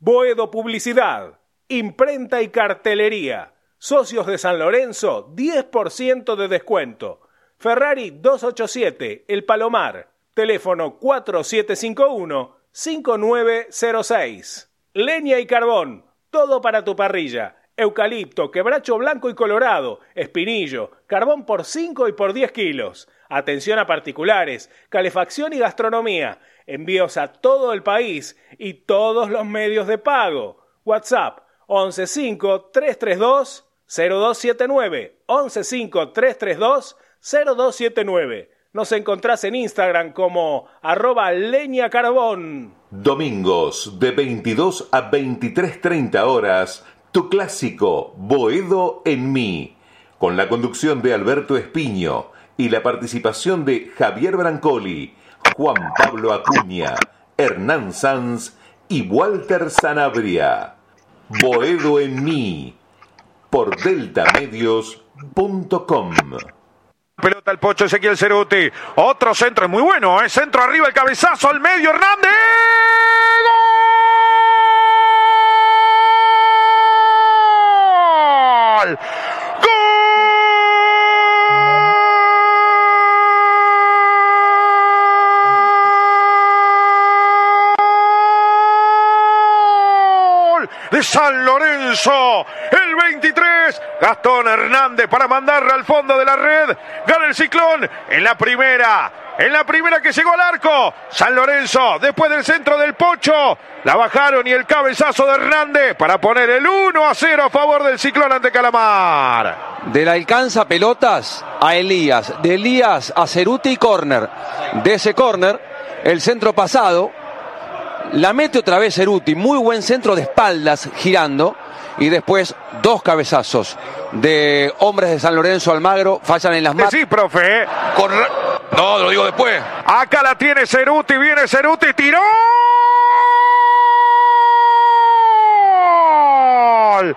Boedo Publicidad, Imprenta y Cartelería. Socios de San Lorenzo, 10% de descuento. Ferrari 287, El Palomar. Teléfono 4751-5906. Leña y carbón, todo para tu parrilla. Eucalipto, quebracho blanco y colorado, espinillo, carbón por 5 y por 10 kilos. Atención a particulares, calefacción y gastronomía envíos a todo el país y todos los medios de pago. WhatsApp 115-332-0279. 115-332-0279. Nos encontrás en Instagram como arroba leña. Domingos de 22 a 23.30 horas, tu clásico Boedo en mí, con la conducción de Alberto Espiño y la participación de Javier Brancoli Juan Pablo Acuña, Hernán Sanz y Walter Sanabria. Boedo en mí, por deltamedios.com. Pelota el pocho Ezequiel Ceruti. Otro centro es muy bueno, ¿eh? Centro arriba, el cabezazo al medio, Hernández. ¡Gol! De San Lorenzo. El 23, Gastón Hernández para mandarla al fondo de la red. Gana el ciclón en la primera. En la primera que llegó al arco, San Lorenzo, después del centro del Pocho, la bajaron y el cabezazo de Hernández para poner el 1 a 0 a favor del ciclón ante Calamar. De la alcanza pelotas a Elías, de Elías a Ceruti y córner. De ese córner, el centro pasado, la mete otra vez Ceruti, muy buen centro de espaldas girando. Y después dos cabezazos de hombres de San Lorenzo Almagro fallan en las manos. Sí, profe. Con... No, lo digo después. Acá la tiene Ceruti, viene Ceruti, tiró. ¡Gol!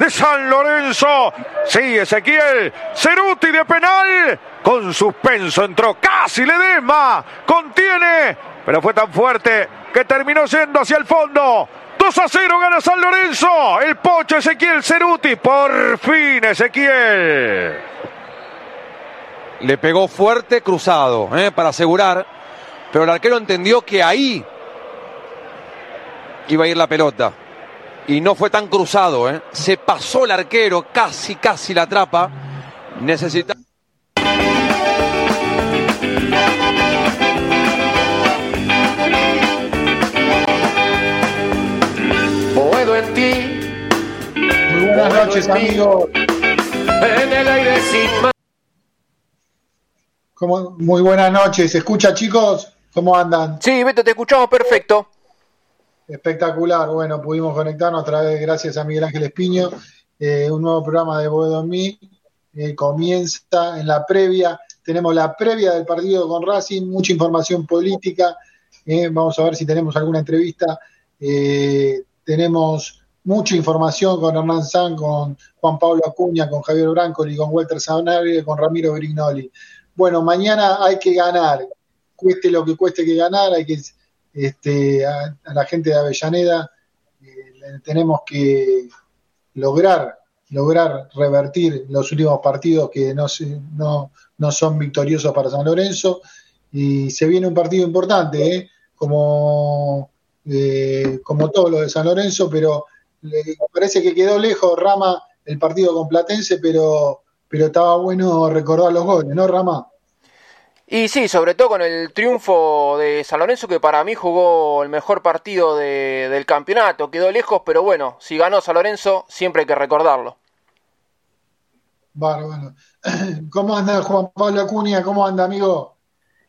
De San Lorenzo. Sí, Ezequiel. Ceruti de penal. Con suspenso entró casi Ledesma. Contiene. Pero fue tan fuerte que terminó yendo hacia el fondo. 2 a 0 gana San Lorenzo. El pocho Ezequiel Ceruti. Por fin Ezequiel. Le pegó fuerte cruzado ¿eh? para asegurar. Pero el arquero entendió que ahí iba a ir la pelota y no fue tan cruzado, ¿eh? Se pasó el arquero, casi, casi la atrapa. Necesita. Puedo en ti. Muy buenas noches, amigos. En el aire sin más. ¿Cómo? Muy buenas noches. ¿Se escucha, chicos? ¿Cómo andan? Sí, Beto, te escuchamos perfecto. Espectacular, bueno, pudimos conectarnos a través, gracias a Miguel Ángel Espiño, eh, un nuevo programa de Boedo mí, eh, comienza en la previa, tenemos la previa del partido con Racing, mucha información política, eh, vamos a ver si tenemos alguna entrevista, tenemos mucha información con Hernán San, con Juan Pablo Acuña, con Javier Brancoli, con Walter y con Ramiro Brignoli. Bueno, mañana hay que ganar, cueste lo que cueste que ganar, hay que este, a, la gente de Avellaneda eh, tenemos que lograr lograr revertir los últimos partidos que no, no, no, son victoriosos para San Lorenzo y se viene un partido importante ¿eh? como eh, como todos los de San Lorenzo pero parece que quedó lejos Rama el partido con Platense pero pero estaba bueno recordar los goles ¿no Rama? Y sí, sobre todo con el triunfo de San Lorenzo, que para mí jugó el mejor partido del campeonato. Quedó lejos, pero bueno, si ganó San Lorenzo, siempre hay que recordarlo. Bueno, bueno. ¿Cómo anda Juan Pablo Acuña? ¿Cómo anda, amigo?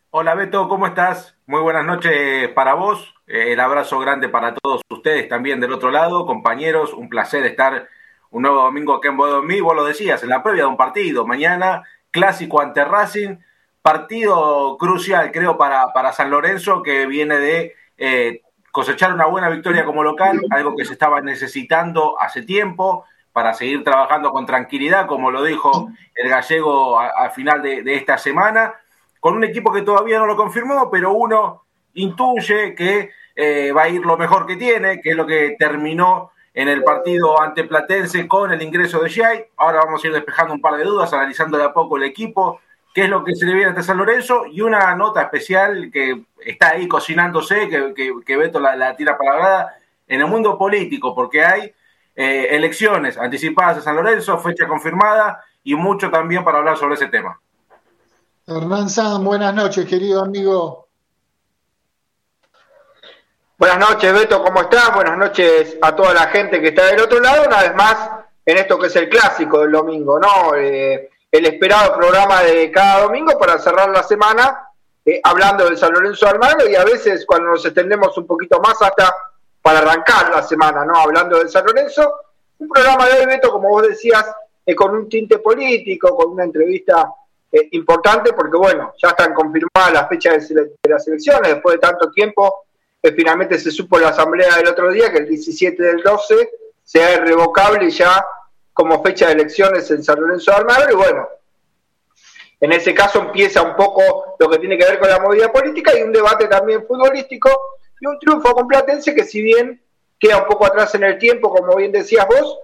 Hola Beto, ¿cómo estás? Muy buenas noches para vos. Eh, el abrazo grande para todos ustedes también del otro lado. Compañeros, un placer estar un nuevo domingo acá en Bodomí. Vos lo decías, en la previa de un partido. Mañana, clásico ante Racing. Partido crucial, creo, para, para San Lorenzo, que viene de eh, cosechar una buena victoria como local, algo que se estaba necesitando hace tiempo para seguir trabajando con tranquilidad, como lo dijo el gallego al final de, esta semana, con un equipo que todavía no lo confirmó, pero uno intuye que eh, va a ir lo mejor que tiene, que es lo que terminó en el partido ante Platense con el ingreso de Shai. Ahora vamos a ir despejando un par de dudas, analizando de a poco el equipo, qué es lo que se le viene ante San Lorenzo y una nota especial que está ahí cocinándose, que, que, Beto la, la tira palabrada, en el mundo político, porque hay eh, elecciones anticipadas a San Lorenzo, fecha confirmada y mucho también para hablar sobre ese tema. Hernán San, buenas noches, querido amigo. Buenas noches, Beto, ¿cómo estás? Buenas noches a toda la gente que está del otro lado, una vez más en esto que es el clásico del domingo, ¿no? Eh, el esperado programa de cada domingo para cerrar la semana eh, hablando del San Lorenzo Almagro y a veces cuando nos extendemos un poquito más hasta para arrancar la semana, ¿no? Hablando del San Lorenzo, un programa de hoy, como vos decías, eh, con un tinte político, con una entrevista eh, importante, porque bueno, ya están confirmadas las fechas de, las elecciones, después de tanto tiempo, que finalmente se supo en la asamblea del otro día que el 17 del 12 sea irrevocable ya como fecha de elecciones en San Lorenzo de Almagro, y bueno, en ese caso empieza un poco lo que tiene que ver con la movida política y un debate también futbolístico y un triunfo con Platense que si bien queda un poco atrás en el tiempo, como bien decías vos,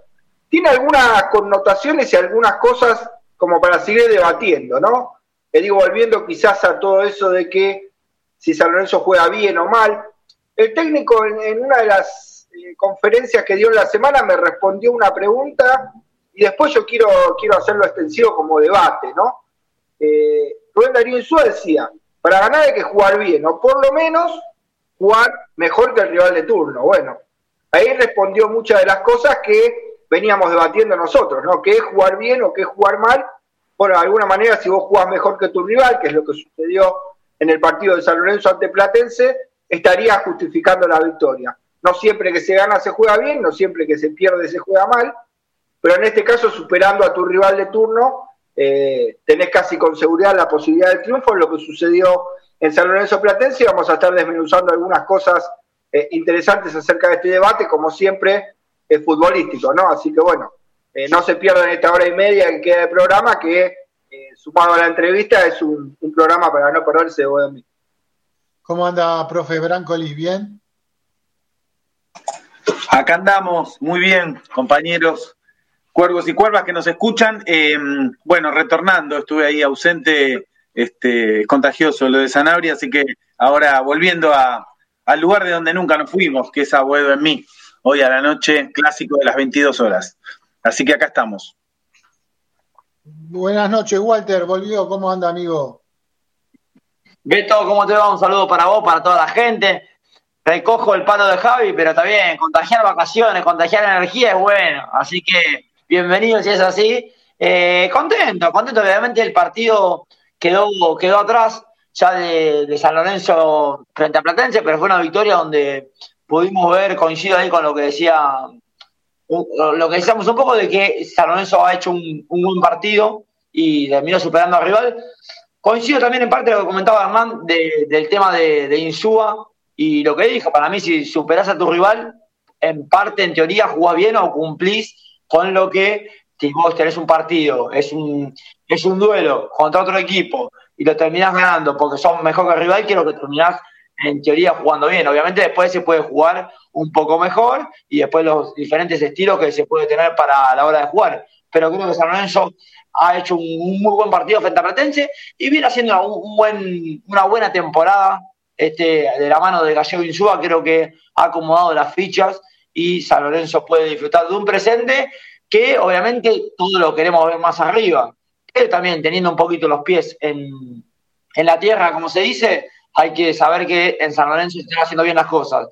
tiene algunas connotaciones y algunas cosas como para seguir debatiendo, ¿no? Le digo, volviendo quizás a todo eso de que si San Lorenzo juega bien o mal, el técnico en, una de las eh, conferencias que dio en la semana me respondió una pregunta y después yo quiero, quiero hacerlo extensivo como debate, ¿no? Eh, Rubén Darío Insúa decía, para ganar hay que jugar bien, o por lo menos jugar mejor que el rival de turno. Bueno, ahí respondió muchas de las cosas que veníamos debatiendo nosotros, ¿no? ¿Qué es jugar bien o qué es jugar mal? Bueno, de alguna manera, si vos jugás mejor que tu rival, que es lo que sucedió en el partido de San Lorenzo ante Platense, estaría justificando la victoria. No siempre que se gana se juega bien, no siempre que se pierde se juega mal, pero en este caso, superando a tu rival de turno, eh, tenés casi con seguridad la posibilidad del triunfo, lo que sucedió en San Lorenzo Platense vamos a estar desmenuzando algunas cosas eh, interesantes acerca de este debate, como siempre, es futbolístico, ¿no? Así que bueno, eh, no se pierdan esta hora y media que queda de programa, que eh, sumado a la entrevista es un, programa para no perderse de mí. ¿Cómo anda, profe Brancolis? ¿Bien? Acá andamos, muy bien, compañeros, cuervos y cuervas que nos escuchan. bueno, retornando, estuve ahí ausente este, contagioso lo de Sanabria, así que ahora volviendo al lugar de donde nunca nos fuimos, que es a en mí, hoy a la noche, clásico de las 22 horas. Así que acá estamos. Buenas noches, Walter, volvió, ¿cómo anda, amigo? Beto, ¿cómo te va? Un saludo para vos, para toda la gente. Recojo el palo de Javi, pero bien, contagiar vacaciones, contagiar energía es bueno. Así que bienvenido si es así. Eh, contento, contento. Obviamente el partido quedó, quedó atrás ya de, San Lorenzo frente a Platense, pero fue una victoria donde pudimos ver, coincido ahí con lo que decía, lo que decíamos un poco de que San Lorenzo ha hecho un, buen partido y terminó superando al rival. Coincido también en parte lo que comentaba Hernán del tema de, de, Insúa y lo que dijo, para mí si superás a tu rival, en parte, en teoría, jugás bien o cumplís con lo que si vos tenés un partido, es un, es un duelo contra otro equipo y lo terminás ganando porque son mejor que el rival, quiero que terminás en teoría jugando bien. Obviamente después se puede jugar un poco mejor y después los diferentes estilos que se puede tener para la hora de jugar. Pero creo que San Lorenzo ha hecho un, muy buen partido frente a Platense y viene haciendo un, buen, una buena temporada este, de la mano de Gallego Insúa. Creo que ha acomodado las fichas y San Lorenzo puede disfrutar de un presente que obviamente todo lo queremos ver más arriba. Pero también teniendo un poquito los pies en, la tierra, como se dice, hay que saber que en San Lorenzo se están haciendo bien las cosas.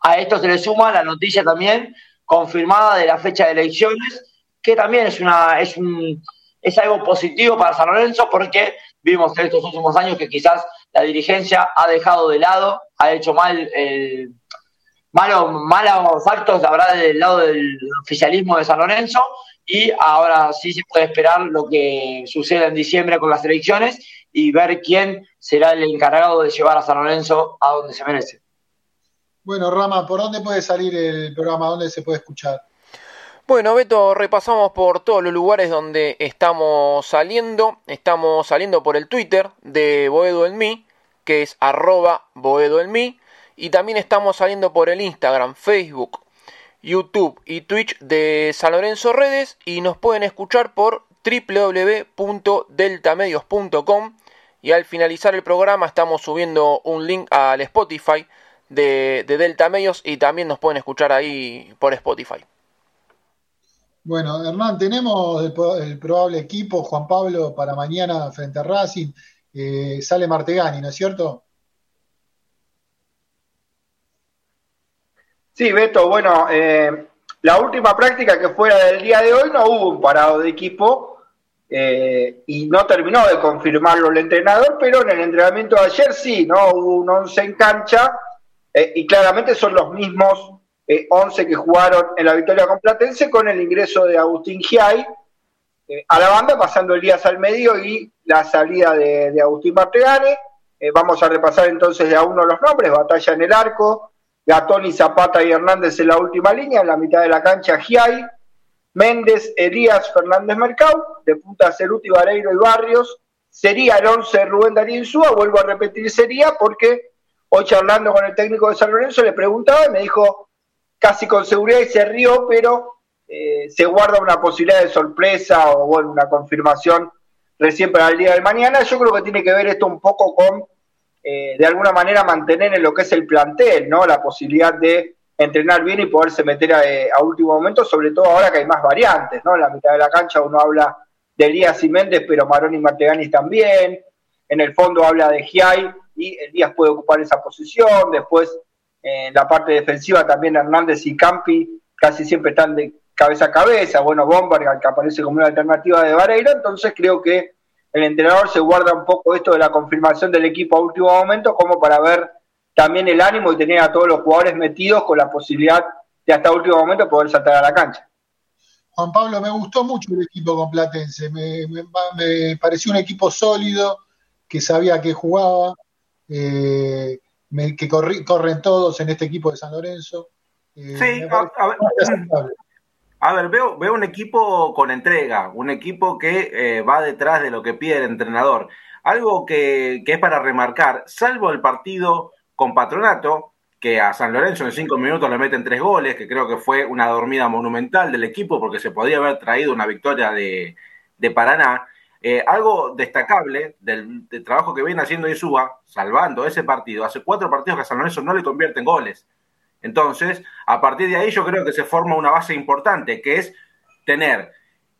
A esto se le suma la noticia también confirmada de la fecha de elecciones, que también es una, es es algo positivo para San Lorenzo porque vimos en estos últimos años que quizás la dirigencia ha dejado de lado, ha hecho mal el malos, malos actos, la verdad, del lado del oficialismo de San Lorenzo y ahora sí se puede esperar lo que suceda en diciembre con las elecciones y ver quién será el encargado de llevar a San Lorenzo a donde se merece. Bueno, Rama, ¿por dónde puede salir el programa? ¿Dónde se puede escuchar? Bueno, Beto, repasamos por todos los lugares donde estamos saliendo. Estamos saliendo por el Twitter de Boedo en mí, que es arroba Boedo en mí. Y también estamos saliendo por el Instagram, Facebook, YouTube y Twitch de San Lorenzo Redes. Y nos pueden escuchar por www.deltamedios.com. Y al finalizar el programa estamos subiendo un link al Spotify de, de Delta Medios y también nos pueden escuchar ahí por Spotify. Bueno, Hernán, tenemos el, probable equipo, Juan Pablo, para mañana frente a Racing. Eh, sale Martegani, ¿no es cierto? Sí, Beto, bueno, eh, la última práctica que fuera del día de hoy no hubo un parado de equipo eh, y no terminó de confirmarlo el entrenador, pero en el entrenamiento de ayer sí, ¿no? Hubo un 11 en cancha y claramente son los mismos 11 que jugaron en la victoria con Platense con el ingreso de Agustín Giai eh, a la banda, pasando el día al medio y la salida de, Agustín Martegane. Eh, vamos a repasar entonces de a uno los nombres, batalla en el arco, Gatoni, Zapata y Hernández en la última línea, en la mitad de la cancha Giai, Méndez, Elías, Fernández Mercado, de punta Ceruti, Vareiro y Barrios, sería el 11 Rubén Darío Insúa, vuelvo a repetir sería porque hoy charlando con el técnico de San Lorenzo le preguntaba y me dijo casi con seguridad y se rió, pero eh, se guarda una posibilidad de sorpresa o bueno, una confirmación recién para el día de mañana. Yo creo que tiene que ver esto un poco con, eh, de alguna manera, mantener en lo que es el plantel, ¿no? La posibilidad de entrenar bien y poderse meter a, último momento, sobre todo ahora que hay más variantes, ¿no? En la mitad de la cancha uno habla de Elías y Méndez, pero Maroni y Marteganis también. En el fondo habla de Giai y Elías puede ocupar esa posición. Después en la parte defensiva también Hernández y Campi casi siempre están de cabeza a cabeza. Bueno, Bomberg, que aparece como una alternativa de Vareira. Entonces creo que el entrenador se guarda un poco esto de la confirmación del equipo a último momento, como para ver también el ánimo y tener a todos los jugadores metidos con la posibilidad de hasta último momento poder saltar a la cancha. Juan Pablo, me gustó mucho el equipo con Platense. Me, me, pareció un equipo sólido, que sabía que jugaba. Eh, que corren todos en este equipo de San Lorenzo. Eh, sí, a, ver, veo, veo un equipo con entrega, un equipo que eh, va detrás de lo que pide el entrenador. Algo que, que, es para remarcar, salvo el partido con Patronato, que a San Lorenzo en cinco minutos le meten tres goles, que creo que fue una dormida monumental del equipo porque se podía haber traído una victoria de, de Paraná. Eh, algo destacable del, trabajo que viene haciendo Isúa, salvando ese partido, hace cuatro partidos que a San Lorenzo no le convierten goles. Entonces, a partir de ahí yo creo que se forma una base importante, que es tener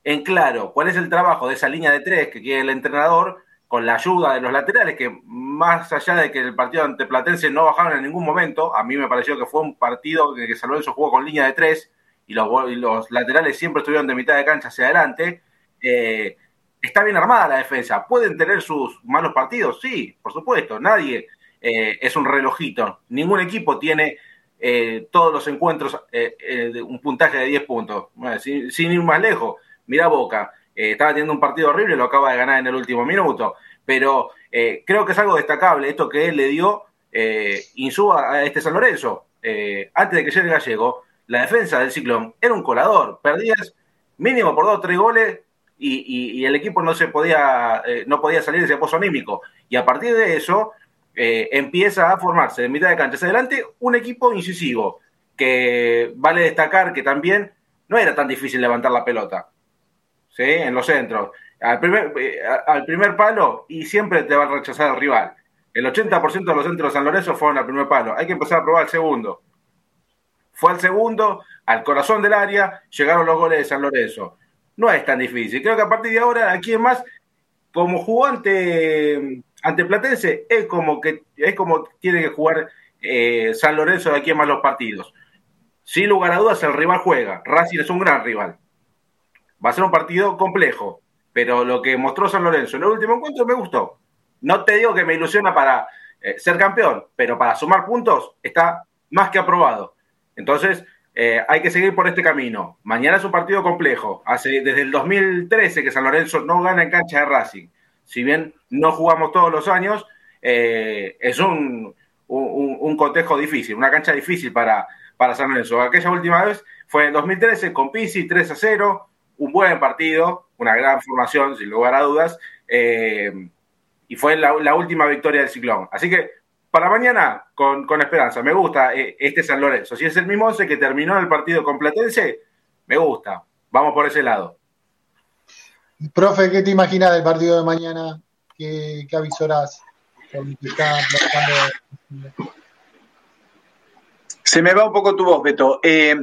en claro cuál es el trabajo de esa línea de tres que quiere el entrenador, con la ayuda de los laterales, que más allá de que el partido ante Platense no bajaron en ningún momento, a mí me pareció que fue un partido que San Lorenzo jugó con línea de tres y los, los laterales siempre estuvieron de mitad de cancha hacia adelante. Eh, está bien armada la defensa. ¿Pueden tener sus malos partidos? Sí, por supuesto. Nadie eh, es un relojito. Ningún equipo tiene eh, todos los encuentros eh, un puntaje de 10 puntos. sin, ir más lejos, mira Boca. estaba teniendo un partido horrible, lo acaba de ganar en el último minuto. Pero creo que es algo destacable esto que él le dio Insúa a este San Lorenzo. antes de que llegue Gallego, la defensa del Ciclón era un colador. Perdías mínimo por dos o tres goles y, el equipo no se podía, eh, no podía salir de ese pozo anímico. Y a partir de eso eh, empieza a formarse de mitad de cancha hacia adelante un equipo incisivo, que vale destacar que también no era tan difícil levantar la pelota ¿sí? en los centros. Al primer, eh, al primer palo y siempre te va a rechazar el rival. El 80% de los centros de San Lorenzo fueron al primer palo. Hay que empezar a probar el segundo. Fue al segundo, al corazón del área, llegaron los goles de San Lorenzo no es tan difícil. Creo que a partir de ahora, aquí es más, como jugó ante, Platense, es como que es como tiene que jugar eh, San Lorenzo de aquí en más los partidos. Sin lugar a dudas, el rival juega. Racing es un gran rival. Va a ser un partido complejo, pero lo que mostró San Lorenzo en el último encuentro me gustó. No te digo que me ilusiona para eh, ser campeón, pero para sumar puntos está más que aprobado. Entonces, eh, hay que seguir por este camino. Mañana es un partido complejo. Desde el 2013 que San Lorenzo no gana en cancha de Racing. Si bien no jugamos todos los años, eh, es un, un, difícil, una cancha difícil para, para San Lorenzo. Aquella última vez fue en 2013 con Pisi 3 a 0, un buen partido, una gran formación, sin lugar a dudas, eh, y fue la, la, última victoria del ciclón. Así que para mañana, con, con esperanza, me gusta eh, este San Lorenzo. Si es el mismo 11 que terminó el partido con Platense, me gusta. Vamos por ese lado. Profe, ¿qué te imaginas del partido de mañana? ¿Qué, qué avisorás? Se me va un poco tu voz, Beto. Eh,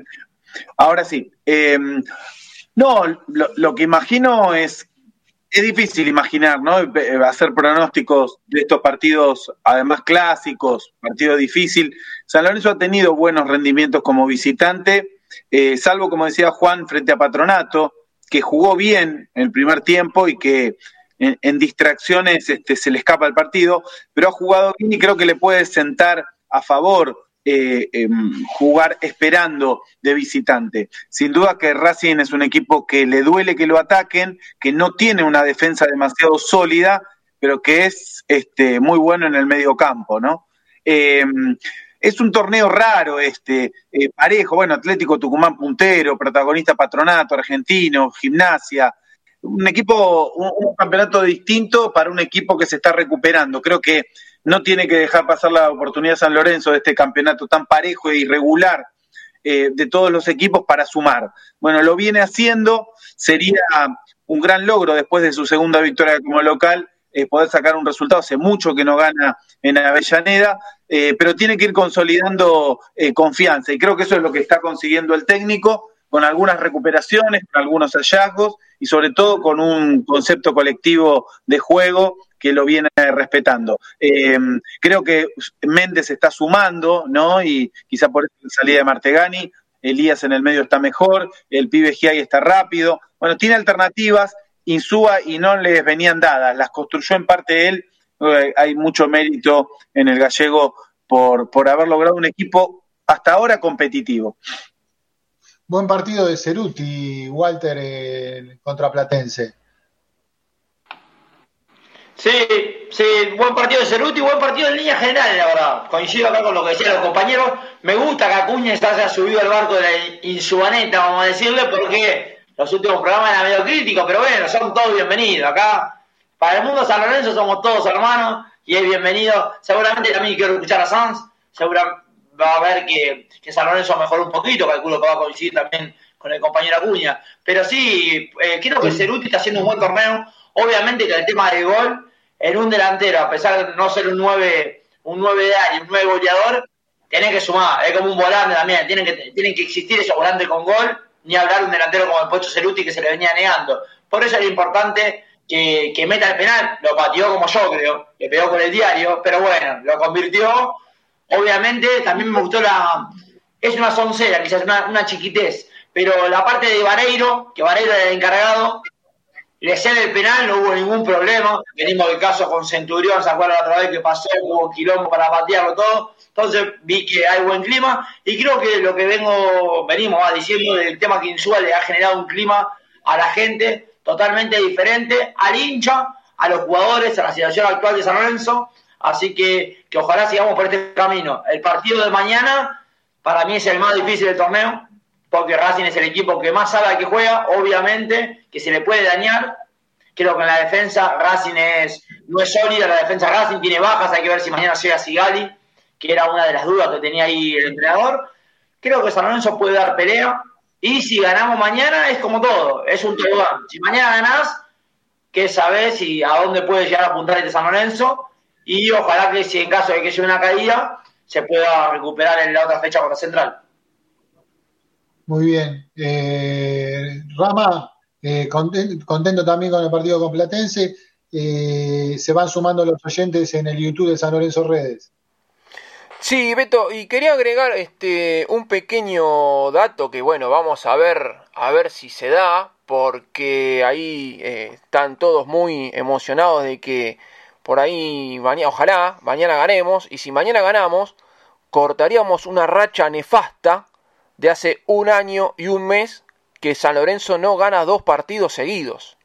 ahora sí. Eh, no, lo, lo, que imagino es. Es difícil imaginar, ¿no? Hacer pronósticos de estos partidos, además clásicos, partido difícil. San Lorenzo ha tenido buenos rendimientos como visitante, eh, salvo, como decía Juan, frente a Patronato, que jugó bien en el primer tiempo y que en, en distracciones este, se le escapa el partido, pero ha jugado bien y creo que le puede sentar a favor eh, eh, jugar esperando de visitante. Sin duda que Racing es un equipo que le duele que lo ataquen, que no tiene una defensa demasiado sólida, pero que es este, muy bueno en el medio campo, ¿no? Eh, es un torneo raro este, eh, parejo, bueno, Atlético Tucumán puntero, protagonista Patronato, Argentino, Gimnasia, un equipo, un, campeonato distinto para un equipo que se está recuperando. Creo que no tiene que dejar pasar la oportunidad San Lorenzo de este campeonato tan parejo e irregular eh, de todos los equipos para sumar. Bueno, lo viene haciendo, sería un gran logro después de su segunda victoria como local. Eh, poder sacar un resultado, hace mucho que no gana en Avellaneda, eh, pero tiene que ir consolidando confianza y creo que eso es lo que está consiguiendo el técnico, con algunas recuperaciones, con algunos hallazgos y sobre todo con un concepto colectivo de juego que lo viene respetando. Eh, creo que Méndez está sumando, ¿no? Y quizá por eso la salida de Martegani, Elías en el medio está mejor, el pibe Giai está rápido. Bueno, tiene alternativas, Insúa y no les venían dadas, las construyó en parte él. Eh, hay mucho mérito en el gallego por, por haber logrado un equipo hasta ahora competitivo. Buen partido de Ceruti, Walter, eh, contra Platense. Sí, sí, buen partido de Ceruti, buen partido en línea general, la verdad. Coincido acá con lo que decían los compañeros. Me gusta que Acuña se haya subido al barco de la insubaneta, vamos a decirle, porque los últimos programas eran medio críticos, pero bueno, son todos bienvenidos. Acá, para el mundo San Lorenzo somos todos hermanos y es bienvenido. Seguramente también quiero escuchar a Sanz, seguramente va a ver que, que San Lorenzo mejoró un poquito, calculo que va a coincidir también con el compañero Acuña. Pero sí, eh, creo que Ceruti está haciendo un buen torneo. Obviamente que el tema del gol en un delantero, a pesar de no ser un 9, un 9 de área, un 9 goleador, tiene que sumar, es como un volante también, tienen que, tienen que existir esos volantes con gol, ni hablar de un delantero como el Pocho Ceruti que se le venía negando. Por eso era importante que, que meta el penal, lo pateó como yo creo, le pegó con el diario, pero bueno, lo convirtió. Obviamente también me gustó la... Es una soncera, quizás una, una chiquitez, pero la parte de Vareiro, que Vareiro era el encargado, le cede el penal, no hubo ningún problema. Venimos del caso con Centurión, ¿se acuerdan otra vez que pasó? Hubo quilombo para patearlo todo. Entonces vi que hay buen clima y creo que lo que vengo, venimos diciendo del tema Insúa le ha generado un clima a la gente totalmente diferente, al hincha, a los jugadores, a la situación actual de San Lorenzo. Así que, que ojalá sigamos por este camino. El partido de mañana para mí es el más difícil del torneo porque Racing es el equipo que más sabe que juega, obviamente, que se le puede dañar. Creo que en la defensa Racing es, no es sólida, la defensa Racing tiene bajas, hay que ver si mañana llega Sigali, que era una de las dudas que tenía ahí el entrenador. Creo que San Lorenzo puede dar pelea, y si ganamos mañana es como todo, es un tobogán. Si mañana ganás, que sabes y a dónde puede llegar a apuntar este San Lorenzo, y ojalá que si en caso de que llegue una caída, se pueda recuperar en la otra fecha contra Central. Muy bien. Eh, Rama, eh, contento, contento, también con el partido con Platense. Eh, se van sumando los oyentes en el YouTube de San Lorenzo Redes. Sí, Beto, y quería agregar este un pequeño dato que bueno, vamos a ver a ver si se da, porque ahí eh, están todos muy emocionados de que por ahí mañana, ojalá mañana ganemos y si mañana ganamos cortaríamos una racha nefasta de hace un año y un mes que San Lorenzo no gana dos partidos seguidos.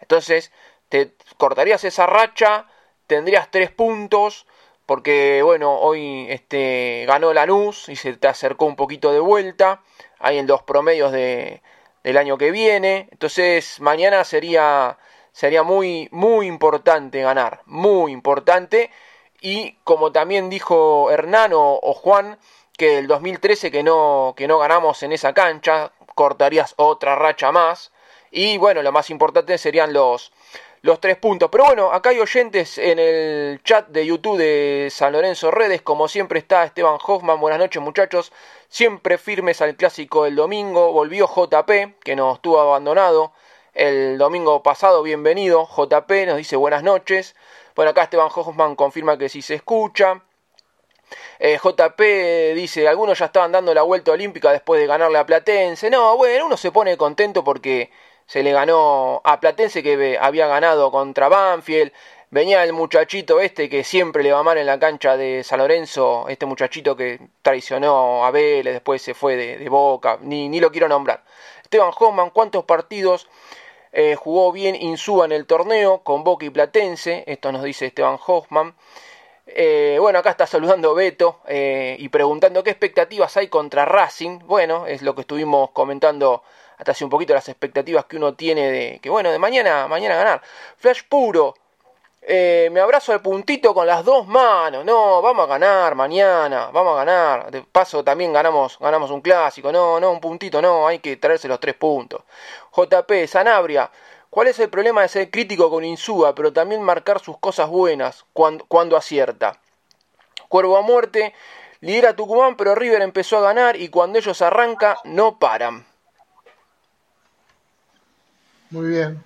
Entonces, te cortarías esa racha, tendrías tres puntos, porque bueno, hoy este, ganó Lanús y se te acercó un poquito de vuelta, ahí en los promedios de, del año que viene, entonces mañana sería, sería muy, muy importante ganar, muy importante, y como también dijo Hernán o, Juan, que el 2013 que no, que no ganamos en esa cancha, cortarías otra racha más, y bueno, lo más importante serían los, los tres puntos. Pero bueno, acá hay oyentes en el chat de YouTube de San Lorenzo Redes. Como siempre está Esteban Hoffman. Buenas noches muchachos. Siempre firmes al clásico del domingo. Volvió JP, que nos estuvo abandonado el domingo pasado. Bienvenido JP, nos dice buenas noches. Bueno, acá Esteban Hoffman confirma que sí se escucha. Eh, JP dice, algunos ya estaban dando la vuelta olímpica después de ganarle a Platense. No, bueno, uno se pone contento porque se le ganó a Platense que había ganado contra Banfield. Venía el muchachito este que siempre le va mal en la cancha de San Lorenzo, este muchachito que traicionó a Vélez, después se fue de, Boca, ni, ni, lo quiero nombrar. Esteban Hoffman, ¿cuántos partidos eh, jugó bien Insúa en el torneo con Boca y Platense? Esto nos dice Esteban Hoffman. Eh, bueno, acá está saludando Beto eh, y preguntando qué expectativas hay contra Racing. Bueno, es lo que estuvimos comentando hasta hace un poquito las expectativas que uno tiene de que bueno, de mañana, mañana ganar. Flash puro. Eh, me abrazo al puntito con las dos manos. No, vamos a ganar mañana, vamos a ganar. De paso también ganamos, ganamos un clásico. No, no, un puntito, no, hay que traerse los tres puntos. JP, Sanabria. ¿Cuál es el problema de ser crítico con Insúa, pero también marcar sus cosas buenas cuando, cuando acierta? Cuervo a muerte, lidera Tucumán, pero River empezó a ganar y cuando ellos arrancan no paran. Muy bien,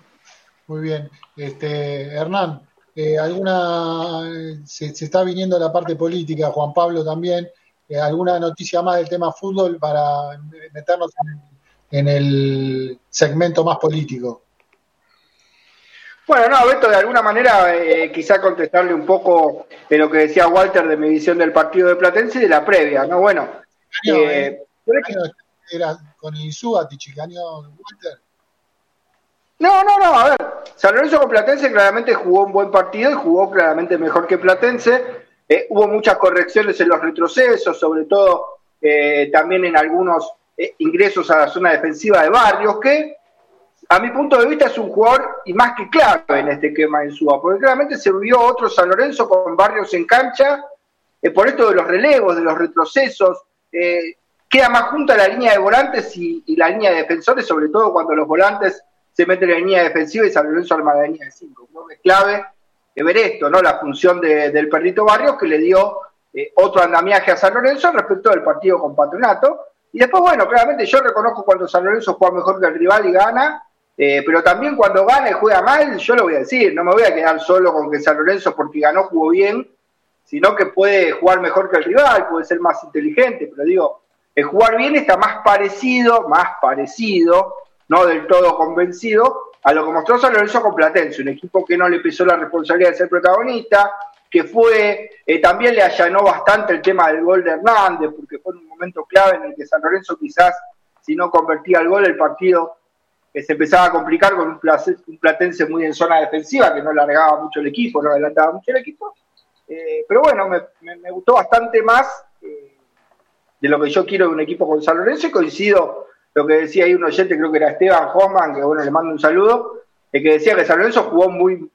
muy bien. Este, Hernán, eh, alguna se, está viniendo la parte política, Juan Pablo también. Eh, ¿Alguna noticia más del tema fútbol para meternos en, el segmento más político? Bueno, no, Beto, de alguna manera eh, quizá contestarle un poco de lo que decía Walter de mi visión del partido de Platense y de la previa, ¿no? Bueno, eh, era con Insúa, Tichicaño, Walter. No, no, no, a ver, San Lorenzo con Platense claramente jugó un buen partido y jugó claramente mejor que Platense. Eh, hubo muchas correcciones en los retrocesos, sobre todo eh, también en algunos eh, ingresos a la zona defensiva de Barrios, que a mi punto de vista es un jugador y más que clave en este esquema en Suba, porque claramente se vio otro San Lorenzo con Barrios en cancha, por esto de los relevos, de los retrocesos, queda más junta la línea de volantes y, y la línea de defensores, sobre todo cuando los volantes se mete en la línea defensiva y San Lorenzo arma la línea de 5. Creo que es clave ver esto, ¿no? La función del perrito Barrios que le dio eh, otro andamiaje a San Lorenzo respecto del partido con Patronato. Y después, bueno, claramente yo reconozco cuando San Lorenzo juega mejor que el rival y gana, eh, pero también cuando gana y juega mal, yo lo voy a decir, no me voy a quedar solo con que San Lorenzo porque ganó jugó bien, sino que puede jugar mejor que el rival, puede ser más inteligente, pero digo, el jugar bien está más parecido, más parecido no del todo convencido, a lo que mostró San Lorenzo con Platense, un equipo que no le pisó la responsabilidad de ser protagonista, que fue, eh, también le allanó bastante el tema del gol de Hernández, porque fue un momento clave en el que San Lorenzo quizás, si no convertía el gol, el partido que se empezaba a complicar con un, Platense muy en zona defensiva, que no largaba mucho el equipo, no adelantaba mucho el equipo. Eh, pero bueno, me, gustó bastante más eh, de lo que yo quiero de un equipo con San Lorenzo y coincido lo que decía ahí un oyente, creo que era Esteban Hoffman, que bueno, le mando un saludo, que decía que San Lorenzo jugó muy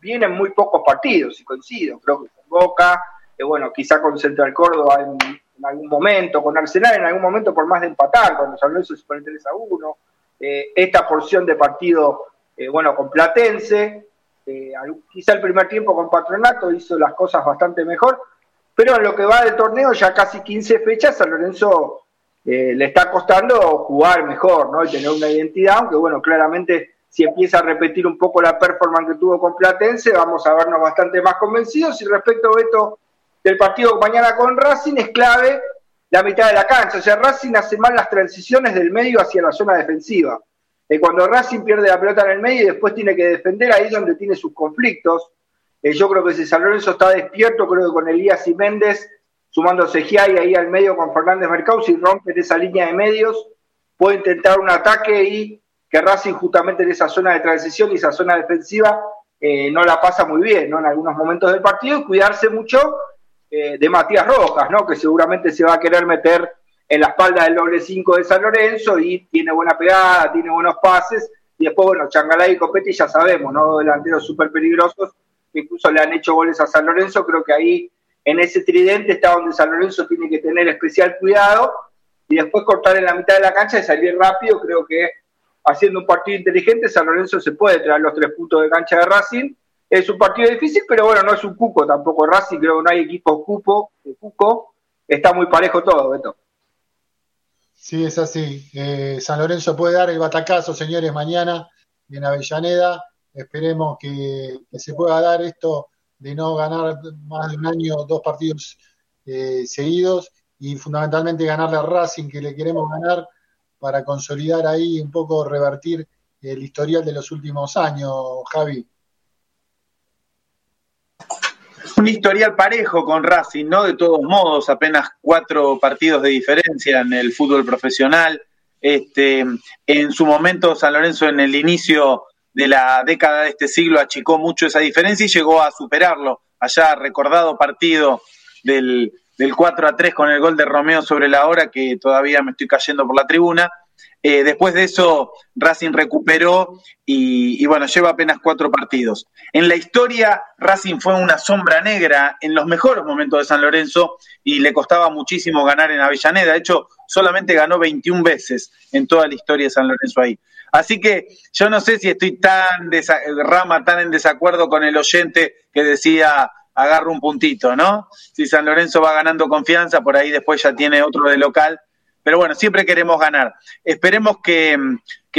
bien en muy pocos partidos, y coincido, creo que con Boca, que bueno, quizá con Central Córdoba en, algún momento, con Arsenal en algún momento por más de empatar, cuando San Lorenzo se pone 3 a 1, eh, esta porción de partido, eh, bueno, con Platense, eh, quizá el primer tiempo con Patronato hizo las cosas bastante mejor, pero en lo que va del torneo, ya casi 15 fechas, San Lorenzo eh, le está costando jugar mejor, ¿no? Y tener una identidad, aunque bueno, claramente si empieza a repetir un poco la performance que tuvo con Platense, vamos a vernos bastante más convencidos. Y respecto a esto del partido mañana con Racing, es clave la mitad de la cancha. O sea, Racing hace mal las transiciones del medio hacia la zona defensiva. Eh, cuando Racing pierde la pelota en el medio y después tiene que defender, ahí donde tiene sus conflictos. Eh, yo creo que si San Lorenzo está despierto, creo que con Elías y Méndez, sumándose Giai ahí al medio con Fernández Mercado, si rompen esa línea de medios, puede intentar un ataque y que Racing justamente en esa zona de transición y esa zona defensiva eh, no la pasa muy bien, ¿no? En algunos momentos del partido y cuidarse mucho eh, de Matías Rojas, ¿no? Que seguramente se va a querer meter en la espalda del doble 5 de San Lorenzo y tiene buena pegada, tiene buenos pases. Y después, bueno, Changalay y Copetti ya sabemos, ¿no? Delanteros súper peligrosos que incluso le han hecho goles a San Lorenzo. Creo que ahí, en ese tridente, está donde San Lorenzo tiene que tener especial cuidado y después cortar en la mitad de la cancha y salir rápido. Creo que haciendo un partido inteligente, San Lorenzo se puede traer los tres puntos de cancha de Racing es un partido difícil, pero bueno, no es un cuco tampoco. Racing creo que no hay equipo cupo, cuco. Está muy parejo todo, Beto. Sí, es así. Eh, San Lorenzo puede dar el batacazo, señores, mañana en Avellaneda. Esperemos que, se pueda dar esto de no ganar más de un año dos partidos eh, seguidos y fundamentalmente ganarle a Racing, que le queremos ganar para consolidar ahí un poco, revertir el historial de los últimos años, Javi un historial parejo con Racing, ¿no? De todos modos, apenas cuatro partidos de diferencia en el fútbol profesional. Este, en su momento, San Lorenzo en el inicio de la década de este siglo achicó mucho esa diferencia y llegó a superarlo. Allá, recordado partido del, del 4 a 3 con el gol de Romeo sobre la hora, que todavía me estoy cayendo por la tribuna. Eh, después de eso, Racing recuperó y, bueno, lleva apenas cuatro partidos. En la historia, Racing fue una sombra negra en los mejores momentos de San Lorenzo y le costaba muchísimo ganar en Avellaneda. De hecho, solamente ganó 21 veces en toda la historia de San Lorenzo ahí. Así que yo no sé si estoy tan, rama, tan en desacuerdo con el oyente que decía agarro un puntito, ¿no? Si San Lorenzo va ganando confianza, por ahí después ya tiene otro de local pero bueno, siempre queremos ganar. Esperemos que,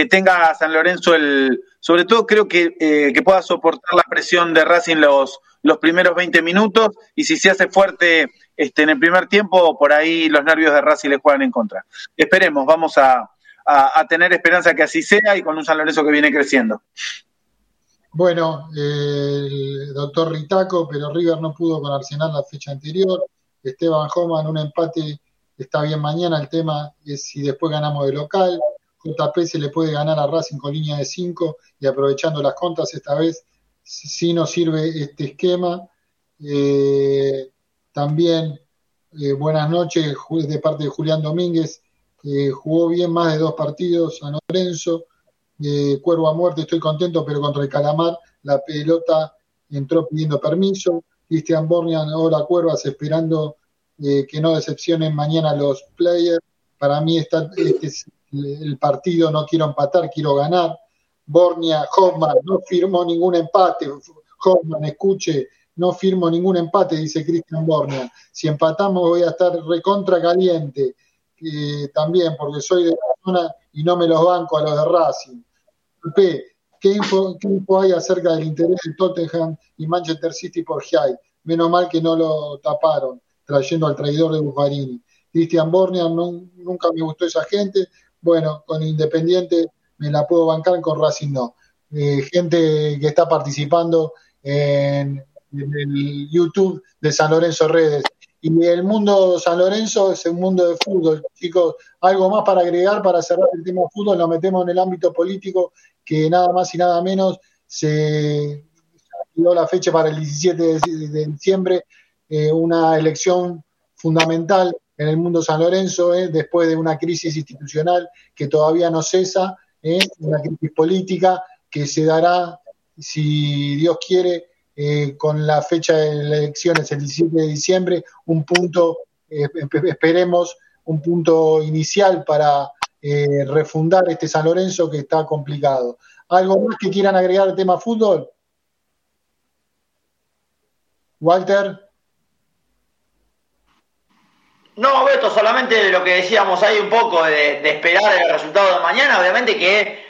tenga San Lorenzo el, sobre todo creo que, eh, que pueda soportar la presión de Racing los, los primeros 20 minutos y si se hace fuerte este, en el primer tiempo, por ahí los nervios de Racing le juegan en contra. Esperemos, vamos a, tener esperanza que así sea y con un San Lorenzo que viene creciendo. Bueno, el doctor Ritaco, pero River no pudo con Arsenal la fecha anterior. Esteban Homan, un empate está bien mañana, el tema es si después ganamos de local. JP se le puede ganar a Racing con línea de 5 y aprovechando las contas esta vez, si nos sirve este esquema. Eh, también eh, buenas noches de parte de Julián Domínguez, que jugó bien más de dos partidos a Lorenzo. Eh, Cuervo a muerte, estoy contento, pero contra el Calamar la pelota entró pidiendo permiso. Cristian Bornian, hola Cuervas, esperando eh, que no decepcionen mañana los players. Para mí está, este es el partido, no quiero empatar, quiero ganar. Bornia, Hoffman, no firmó ningún empate. Hoffman, escuche, no firmo ningún empate, dice Cristian Bornia. Si empatamos voy a estar recontra caliente también, porque soy de la zona y no me los banco a los de Racing. ¿qué info, ¿qué info hay acerca del interés de Tottenham y Manchester City por Giai? Menos mal que no lo taparon trayendo al traidor de Buffarini. Cristian Bornea, nunca me gustó esa gente. Bueno, con Independiente me la puedo bancar, con Racing no. Eh, gente que está participando en, el YouTube de San Lorenzo Redes. Y el mundo San Lorenzo es un mundo de fútbol, chicos. Algo más para agregar para cerrar el tema de fútbol, lo metemos en el ámbito político, que nada más y nada menos se dio la fecha para el 17 de diciembre eh, una elección fundamental en el mundo San Lorenzo, eh, después de una crisis institucional que todavía no cesa, eh, una crisis política que se dará, si Dios quiere, con la fecha de las elecciones el 17 de diciembre, un punto, esperemos, un punto inicial para refundar este San Lorenzo que está complicado. ¿Algo más que quieran agregar al tema fútbol? Walter. No, Beto, solamente lo que decíamos ahí un poco de, esperar el resultado de mañana, obviamente que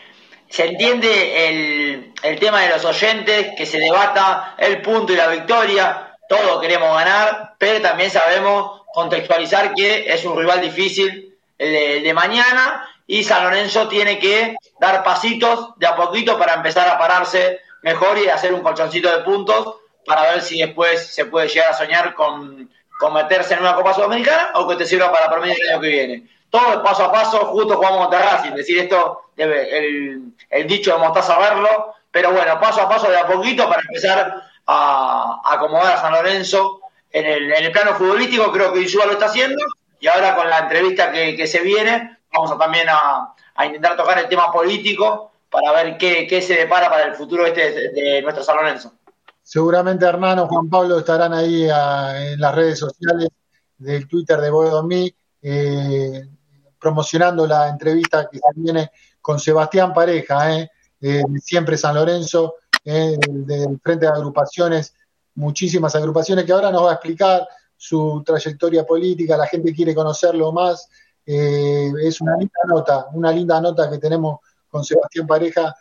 se entiende el, el, tema de los oyentes, que se debata el punto y la victoria, todos queremos ganar, pero también sabemos contextualizar que es un rival difícil el de, mañana y San Lorenzo tiene que dar pasitos de a poquito para empezar a pararse mejor y hacer un colchoncito de puntos para ver si después se puede llegar a soñar con, con meterse en una Copa Sudamericana o que te sirva para promedio el año que viene. Todo paso a paso, justo jugamos contra Racing. Decir esto, el, dicho de Mostaza verlo, pero bueno, paso a paso de a poquito para empezar a, acomodar a San Lorenzo en el, plano futbolístico. Creo que Isúa lo está haciendo y ahora con la entrevista que, que se viene, vamos también a, a, intentar tocar el tema político para ver qué, qué se depara para el futuro este de, nuestro San Lorenzo. Seguramente Hernán o Juan Pablo estarán ahí a, en las redes sociales del Twitter de Boedo eh, promocionando la entrevista que se viene con Sebastián Pareja, eh, eh, siempre San Lorenzo, eh, del Frente de Agrupaciones, muchísimas agrupaciones que ahora nos va a explicar su trayectoria política, la gente quiere conocerlo más. Es una linda nota, una linda nota que tenemos con Sebastián Pareja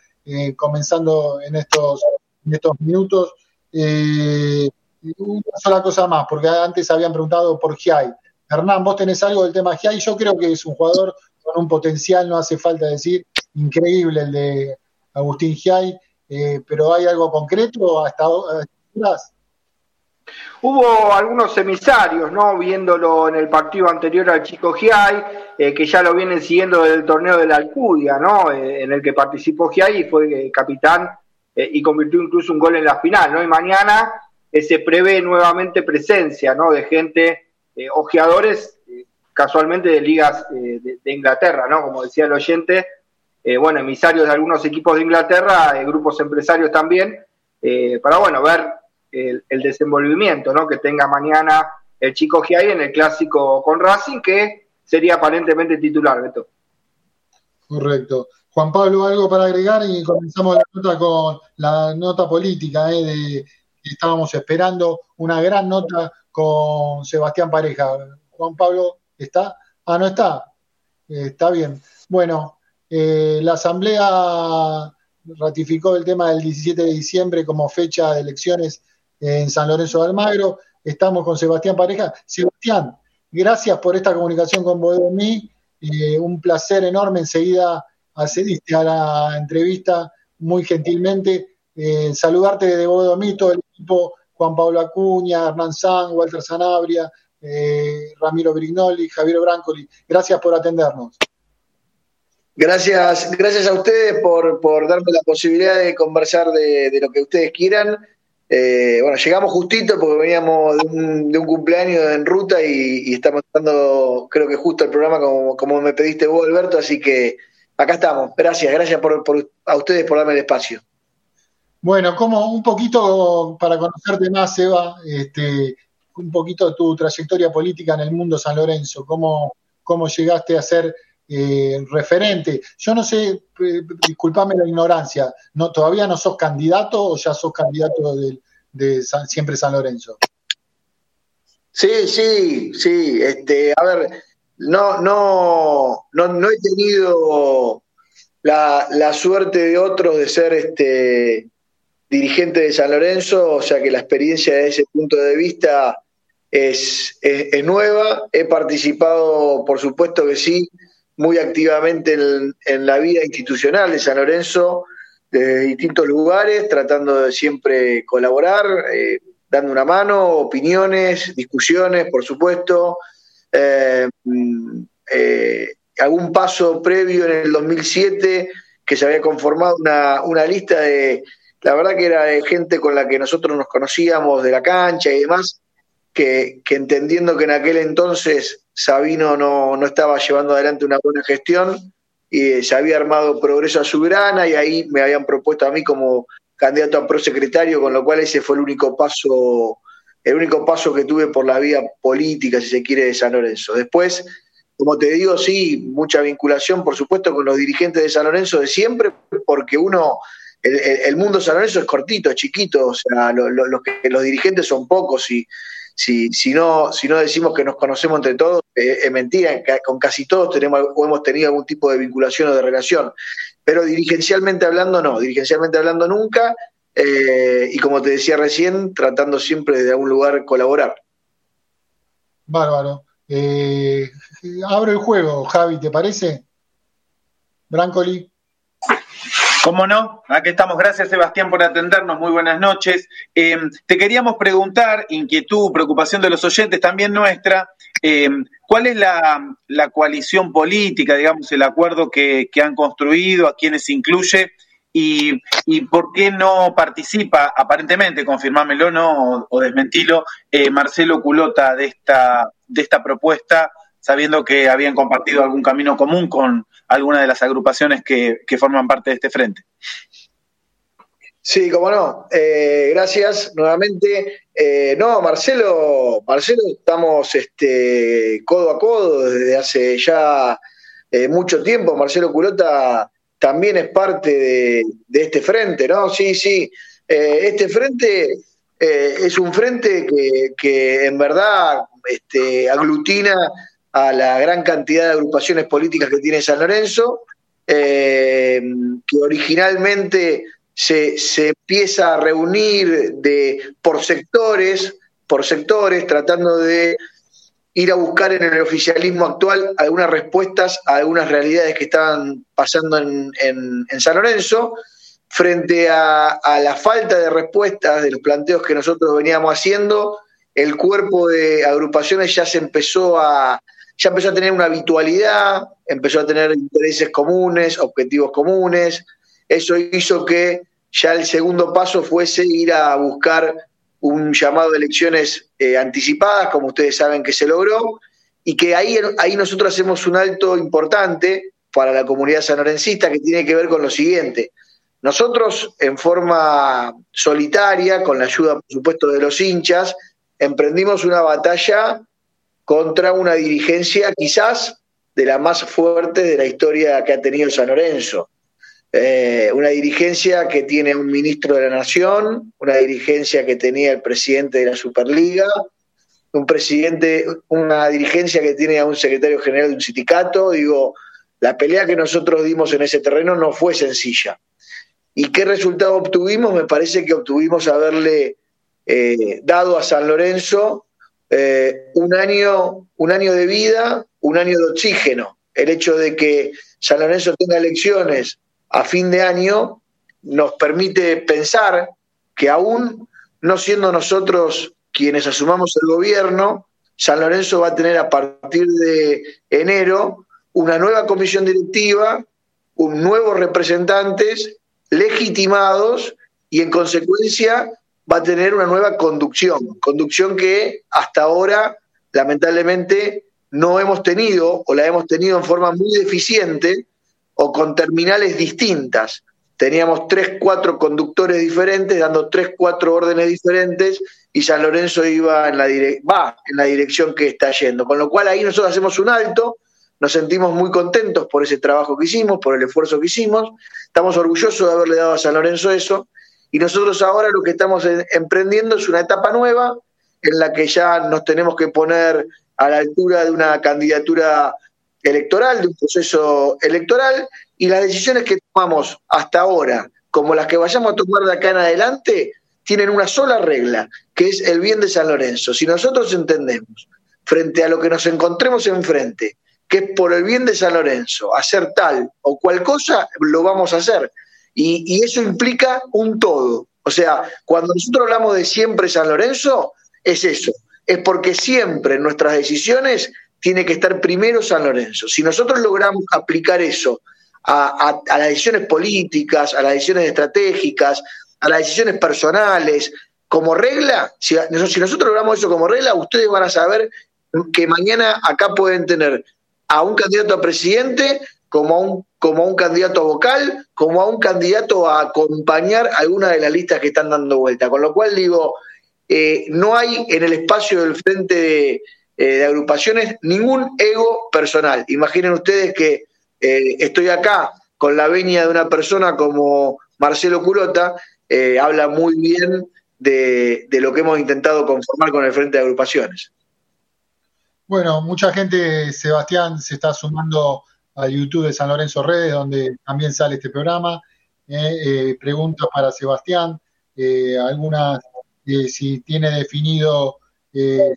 comenzando en estos, en estos minutos. Una sola cosa más, porque antes habían preguntado por Giai. Hernán, vos tenés algo del tema Giai. Yo creo que es un jugador con un potencial, no hace falta decir, increíble el de Agustín Giai, eh, pero ¿hay algo concreto hasta ahora? Hubo algunos emisarios, ¿no? Viéndolo en el partido anterior al Chico Giai, eh, que ya lo vienen siguiendo desde el torneo de la Alcudia, ¿no? Eh, en el que participó Giai y fue capitán y convirtió incluso un gol en la final, ¿no? Y mañana se prevé nuevamente presencia, ¿no? De gente, ojeadores, casualmente de ligas de, de, Inglaterra, ¿no? Como decía el oyente, bueno, emisarios de algunos equipos de Inglaterra, grupos empresarios también, para, bueno, ver el, desenvolvimiento ¿no? que tenga mañana el chico Giai en el clásico con Racing, que sería aparentemente titular, Beto. Correcto. Juan Pablo, algo para agregar y comenzamos la nota con la nota política, eh, de, estábamos esperando una gran nota con Sebastián Pareja. Juan Pablo, ¿está? Ah, no está. Eh, está bien. Bueno, eh, la Asamblea ratificó el tema del 17 de diciembre como fecha de elecciones en San Lorenzo de Almagro. Estamos con Sebastián Pareja. Sebastián, gracias por esta comunicación con Bodemí. Eh, un placer enorme. Enseguida accediste a la entrevista muy gentilmente. Saludarte de Bodemí, todo el equipo, Juan Pablo Acuña, Hernán San, Walter Sanabria, eh, Ramiro Brignoli, Javier Brancoli. Gracias por atendernos. Gracias, gracias a ustedes por, por darme la posibilidad de conversar de, de lo que ustedes quieran. Eh, bueno, llegamos justito porque veníamos de un, de un cumpleaños en ruta y, estamos dando, creo que justo el programa como, como me pediste vos, Alberto, así que acá estamos. Gracias, gracias por, a ustedes por darme el espacio. Bueno, como un poquito para conocerte más, Eva, este, un poquito tu trayectoria política en el mundo San Lorenzo, cómo, cómo llegaste a ser eh, referente. Yo no sé, eh, disculpame la ignorancia, ¿no, ¿todavía no sos candidato o ya sos candidato de, siempre San Lorenzo? Sí, sí, sí. Este, a ver, no, no, no, no he tenido la, la, suerte de otros de ser este dirigente de San Lorenzo, o sea que la experiencia desde ese punto de vista es, es, nueva. He participado, por supuesto que sí, muy activamente en, la vida institucional de San Lorenzo, de distintos lugares, tratando de siempre colaborar, eh, dando una mano, opiniones, discusiones, por supuesto. Eh, eh, algún paso previo en el 2007 que se había conformado una, una lista de, la verdad que era gente con la que nosotros nos conocíamos de la cancha y demás, que, entendiendo que en aquel entonces Sabino no, no, estaba llevando adelante una buena gestión y se había armado Progreso a Soberana y ahí me habían propuesto a mí como candidato a prosecretario, con lo cual ese fue el único paso, el único paso que tuve por la vía política, si se quiere, de San Lorenzo. Después, como te digo, sí, mucha vinculación, por supuesto, con los dirigentes de San Lorenzo de siempre, porque uno, el, mundo San Lorenzo es cortito, es chiquito, o sea, lo, lo, los, los dirigentes son pocos y si, si, no, si no decimos que nos conocemos entre todos, eh, es mentira, con casi todos tenemos o hemos tenido algún tipo de vinculación o de relación. Pero dirigencialmente hablando, no, dirigencialmente hablando nunca, eh, y como te decía recién, tratando siempre de algún lugar colaborar. Bárbaro. Eh, abro el juego, Javi, ¿te parece? Brancoli. ¿Cómo no? Aquí estamos. Gracias, Sebastián, por atendernos. Muy buenas noches. Eh, te queríamos preguntar, inquietud, preocupación de los oyentes, también nuestra, eh, ¿cuál es la, coalición política, digamos, el acuerdo que, han construido, a quienes incluye? Y, y, por qué no participa, aparentemente, confirmámelo no, o, o desmentilo, eh, Marcelo Culota de esta, de esta propuesta, sabiendo que habían compartido algún camino común con alguna de las agrupaciones que, que forman parte de este frente. Sí, cómo no. Eh, gracias nuevamente. Eh, no, Marcelo, Marcelo, estamos este, codo a codo desde hace ya eh, mucho tiempo. Marcelo Culota también es parte de, de este frente, ¿no? Sí, sí. este frente es un frente que, que en verdad este, aglutina a la gran cantidad de agrupaciones políticas que tiene San Lorenzo, eh, que originalmente se, se, empieza a reunir de, por sectores, por sectores, tratando de ir a buscar en el oficialismo actual algunas respuestas a algunas realidades que estaban pasando en, en, San Lorenzo, frente a, a la falta de respuestas de los planteos que nosotros veníamos haciendo, el cuerpo de agrupaciones ya se empezó a, ya empezó a tener una habitualidad, empezó a tener intereses comunes, objetivos comunes. Eso hizo que ya el segundo paso fuese ir a buscar un llamado de elecciones eh, anticipadas, como ustedes saben que se logró, y que ahí, ahí nosotros hacemos un alto importante para la comunidad sanorencista que tiene que ver con lo siguiente. Nosotros, en forma solitaria, con la ayuda, por supuesto, de los hinchas, emprendimos una batalla contra una dirigencia quizás de la más fuerte de la historia que ha tenido San Lorenzo. Eh, una dirigencia que tiene un ministro de la Nación, una dirigencia que tenía el presidente de la Superliga, un presidente, una dirigencia que tiene a un secretario general de un sindicato. Digo, la pelea que nosotros dimos en ese terreno no fue sencilla. ¿Y qué resultado obtuvimos? Me parece que obtuvimos haberle eh, dado a San Lorenzo eh, un, año, un año de vida, un año de oxígeno. El hecho de que San Lorenzo tenga elecciones a fin de año nos permite pensar que aún no siendo nosotros quienes asumamos el gobierno, San Lorenzo va a tener a partir de enero una nueva comisión directiva, un nuevos representantes legitimados y en consecuencia va a tener una nueva conducción, conducción que hasta ahora lamentablemente no hemos tenido o la hemos tenido en forma muy deficiente o con terminales distintas. Teníamos tres, cuatro conductores diferentes dando tres, cuatro órdenes diferentes y San Lorenzo iba en la, va en la dirección que está yendo. Con lo cual ahí nosotros hacemos un alto, nos sentimos muy contentos por ese trabajo que hicimos, por el esfuerzo que hicimos, estamos orgullosos de haberle dado a San Lorenzo eso y nosotros ahora lo que estamos emprendiendo es una etapa nueva en la que ya nos tenemos que poner a la altura de una candidatura electoral, de un proceso electoral, y las decisiones que tomamos hasta ahora, como las que vayamos a tomar de acá en adelante, tienen una sola regla, que es el bien de San Lorenzo. Si nosotros entendemos, frente a lo que nos encontremos enfrente, que es por el bien de San Lorenzo, hacer tal o cual cosa, lo vamos a hacer. Y, y, eso implica un todo. O sea, cuando nosotros hablamos de siempre San Lorenzo, es eso. Es porque siempre nuestras decisiones tiene que estar primero San Lorenzo. Si nosotros logramos aplicar eso a las decisiones políticas, a las decisiones estratégicas, a las decisiones personales, como regla, si, si nosotros logramos eso como regla, ustedes van a saber que mañana acá pueden tener a un candidato a presidente como a un, como a un candidato vocal, como a un candidato a acompañar alguna de las listas que están dando vuelta. Con lo cual digo, eh, no hay en el espacio del frente de, eh, agrupaciones ningún ego personal. Imaginen ustedes que eh, estoy acá con la venia de una persona como Marcelo Culota, habla muy bien de, de lo que hemos intentado conformar con el frente de agrupaciones. Bueno, mucha gente, Sebastián, se está sumando a YouTube de San Lorenzo Redes, donde también sale este programa. Eh, eh, preguntas para Sebastián, eh, algunas, si tiene definido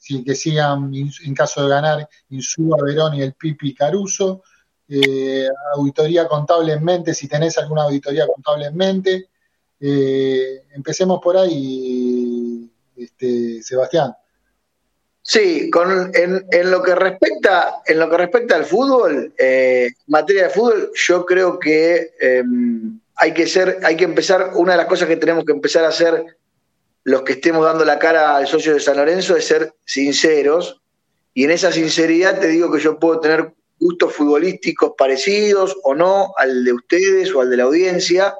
si que sigan, en caso de ganar, Insúa, Verón y el Pipi Caruso. auditoría contable en mente, si tenés alguna auditoría contable en mente. Empecemos por ahí, este, Sebastián. Sí, con, en, en, lo que respecta, en lo que respecta al fútbol, eh, materia de fútbol, yo creo que eh, hay que ser, hay que empezar, una de las cosas que tenemos que empezar a hacer los que estemos dando la cara al socio de San Lorenzo es ser sinceros, y en esa sinceridad te digo que yo puedo tener gustos futbolísticos parecidos o no al de ustedes o al de la audiencia.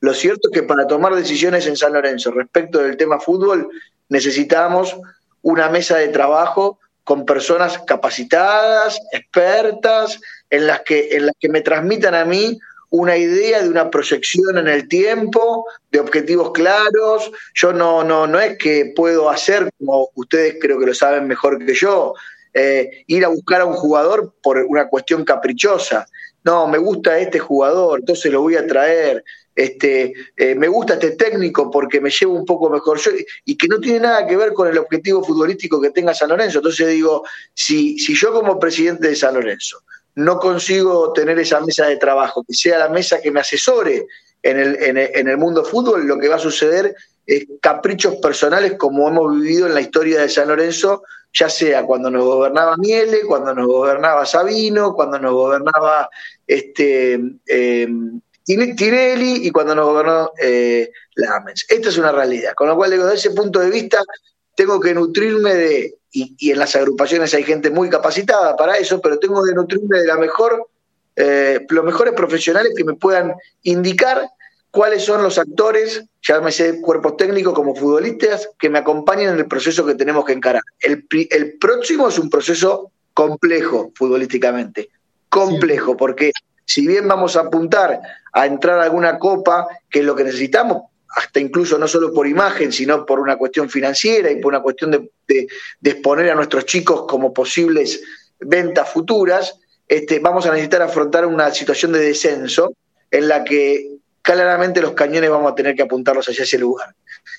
Lo cierto es que para tomar decisiones en San Lorenzo respecto del tema fútbol necesitamos una mesa de trabajo con personas capacitadas, expertas, en las que, en las que me transmitan a mí una idea de una proyección en el tiempo, de objetivos claros. Yo no, no, no es que puedo hacer, como ustedes creo que lo saben mejor que yo, eh, ir a buscar a un jugador por una cuestión caprichosa. No, me gusta este jugador, entonces lo voy a traer. Este, eh, me gusta este técnico porque me llevo un poco mejor yo, y que no tiene nada que ver con el objetivo futbolístico que tenga San Lorenzo. Entonces digo, si, si yo como presidente de San Lorenzo no consigo tener esa mesa de trabajo, que sea la mesa que me asesore en el, en el, mundo fútbol, lo que va a suceder es caprichos personales como hemos vivido en la historia de San Lorenzo, ya sea cuando nos gobernaba Miele, cuando nos gobernaba Sabino, cuando nos gobernaba este, eh, Tinelli y cuando nos gobernó eh, Lamens. Esta es una realidad. Con lo cual, digo, desde ese punto de vista, tengo que nutrirme de, y, y, en las agrupaciones hay gente muy capacitada para eso, pero tengo que nutrirme de la mejor, eh, los mejores profesionales que me puedan indicar cuáles son los actores, llámese cuerpos técnicos como futbolistas, que me acompañen en el proceso que tenemos que encarar. El, el próximo es un proceso complejo futbolísticamente, complejo, porque si bien vamos a apuntar a entrar a alguna copa, que es lo que necesitamos, hasta incluso no solo por imagen, sino por una cuestión financiera y por una cuestión de, exponer a nuestros chicos como posibles ventas futuras, este, vamos a necesitar afrontar una situación de descenso en la que claramente los cañones vamos a tener que apuntarlos hacia ese lugar.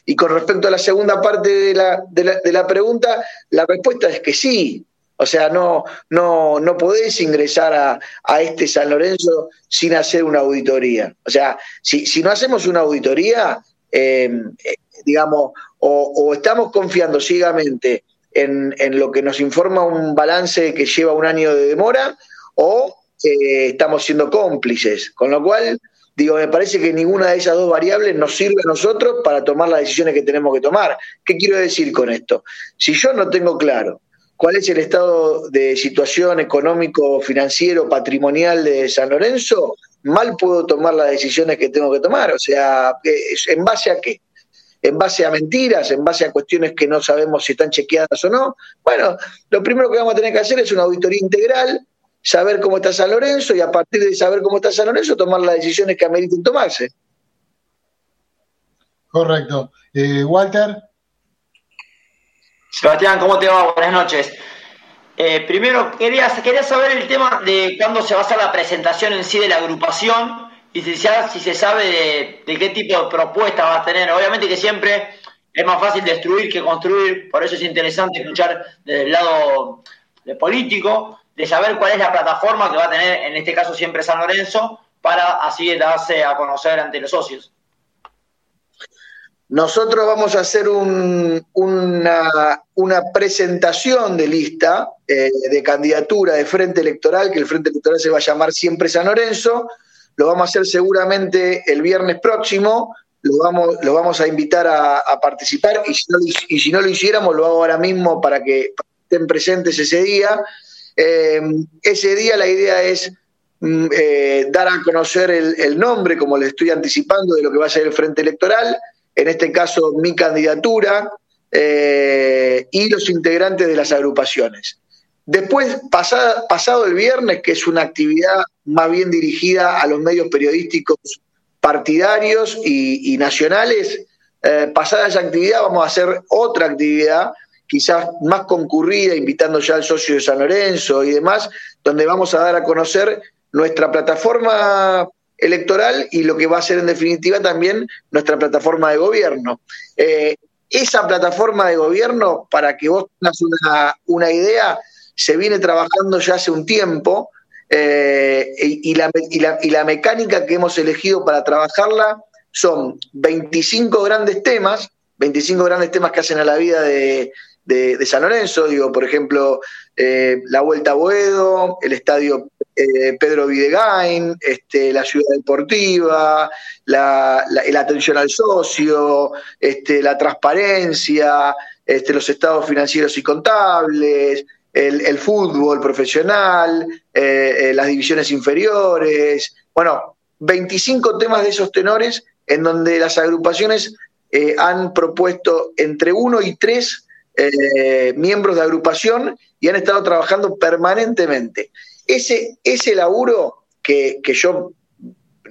Y con respecto a la segunda parte de la, de la, de la pregunta, la respuesta es que sí. O sea, no, no, no podés ingresar a, a, este San Lorenzo sin hacer una auditoría. O sea, si, si no hacemos una auditoría, eh, digamos, o, o, estamos confiando ciegamente en, en, lo que nos informa un balance que lleva un año de demora, o eh, estamos siendo cómplices. Con lo cual, Digo, me parece que ninguna de esas dos variables nos sirve a nosotros para tomar las decisiones que tenemos que tomar. ¿Qué quiero decir con esto? Si yo no tengo claro cuál es el estado de situación económico, financiero, patrimonial de San Lorenzo, mal puedo tomar las decisiones que tengo que tomar. O sea, ¿en base a qué? ¿En base a mentiras? ¿En base a cuestiones que no sabemos si están chequeadas o no? Bueno, lo primero que vamos a tener que hacer es una auditoría integral saber cómo está San Lorenzo y a partir de saber cómo está San Lorenzo tomar las decisiones que ameriten tomarse. Correcto. Eh, Walter. Sebastián, ¿cómo te va? Buenas noches. Eh, primero, quería, quería saber el tema de cuándo se va a hacer la presentación en sí de la agrupación y si, si se sabe de, qué tipo de propuesta va a tener. Obviamente que siempre es más fácil destruir que construir, por eso es interesante escuchar desde el lado político, de saber cuál es la plataforma que va a tener, en este caso siempre San Lorenzo, para así darse a conocer ante los socios. Nosotros vamos a hacer un, una, presentación de lista eh, de candidatura de Frente Electoral, que el Frente Electoral se va a llamar siempre San Lorenzo. Lo vamos a hacer seguramente el viernes próximo. Lo vamos, a invitar a, participar y si, no, lo hiciéramos, lo hago ahora mismo para que estén presentes ese día. Eh, ese día la idea es mm, eh, dar a conocer el, nombre, como le estoy anticipando, de lo que va a ser el Frente Electoral, en este caso mi candidatura eh, y los integrantes de las agrupaciones. Después, pasada, pasado el viernes, que es una actividad más bien dirigida a los medios periodísticos partidarios y, nacionales, eh, pasada esa actividad vamos a hacer otra actividad quizás más concurrida, invitando ya al socio de San Lorenzo y demás, donde vamos a dar a conocer nuestra plataforma electoral y lo que va a ser en definitiva también nuestra plataforma de gobierno. Eh, esa plataforma de gobierno, para que vos tengas una, idea, se viene trabajando ya hace un tiempo. eh, y, la, y, la, y la mecánica que hemos elegido para trabajarla son 25 grandes temas, 25 grandes temas que hacen a la vida de, de, San Lorenzo, digo, por ejemplo, eh, la Vuelta a Boedo, el estadio eh, Pedro Videgain, este, la ciudad deportiva, la, atención al socio, este, la transparencia, este, los estados financieros y contables, el, fútbol profesional, eh, las divisiones inferiores, bueno, 25 temas de esos tenores en donde las agrupaciones han propuesto entre uno y tres eh, miembros de agrupación y han estado trabajando permanentemente. Ese, ese laburo que, yo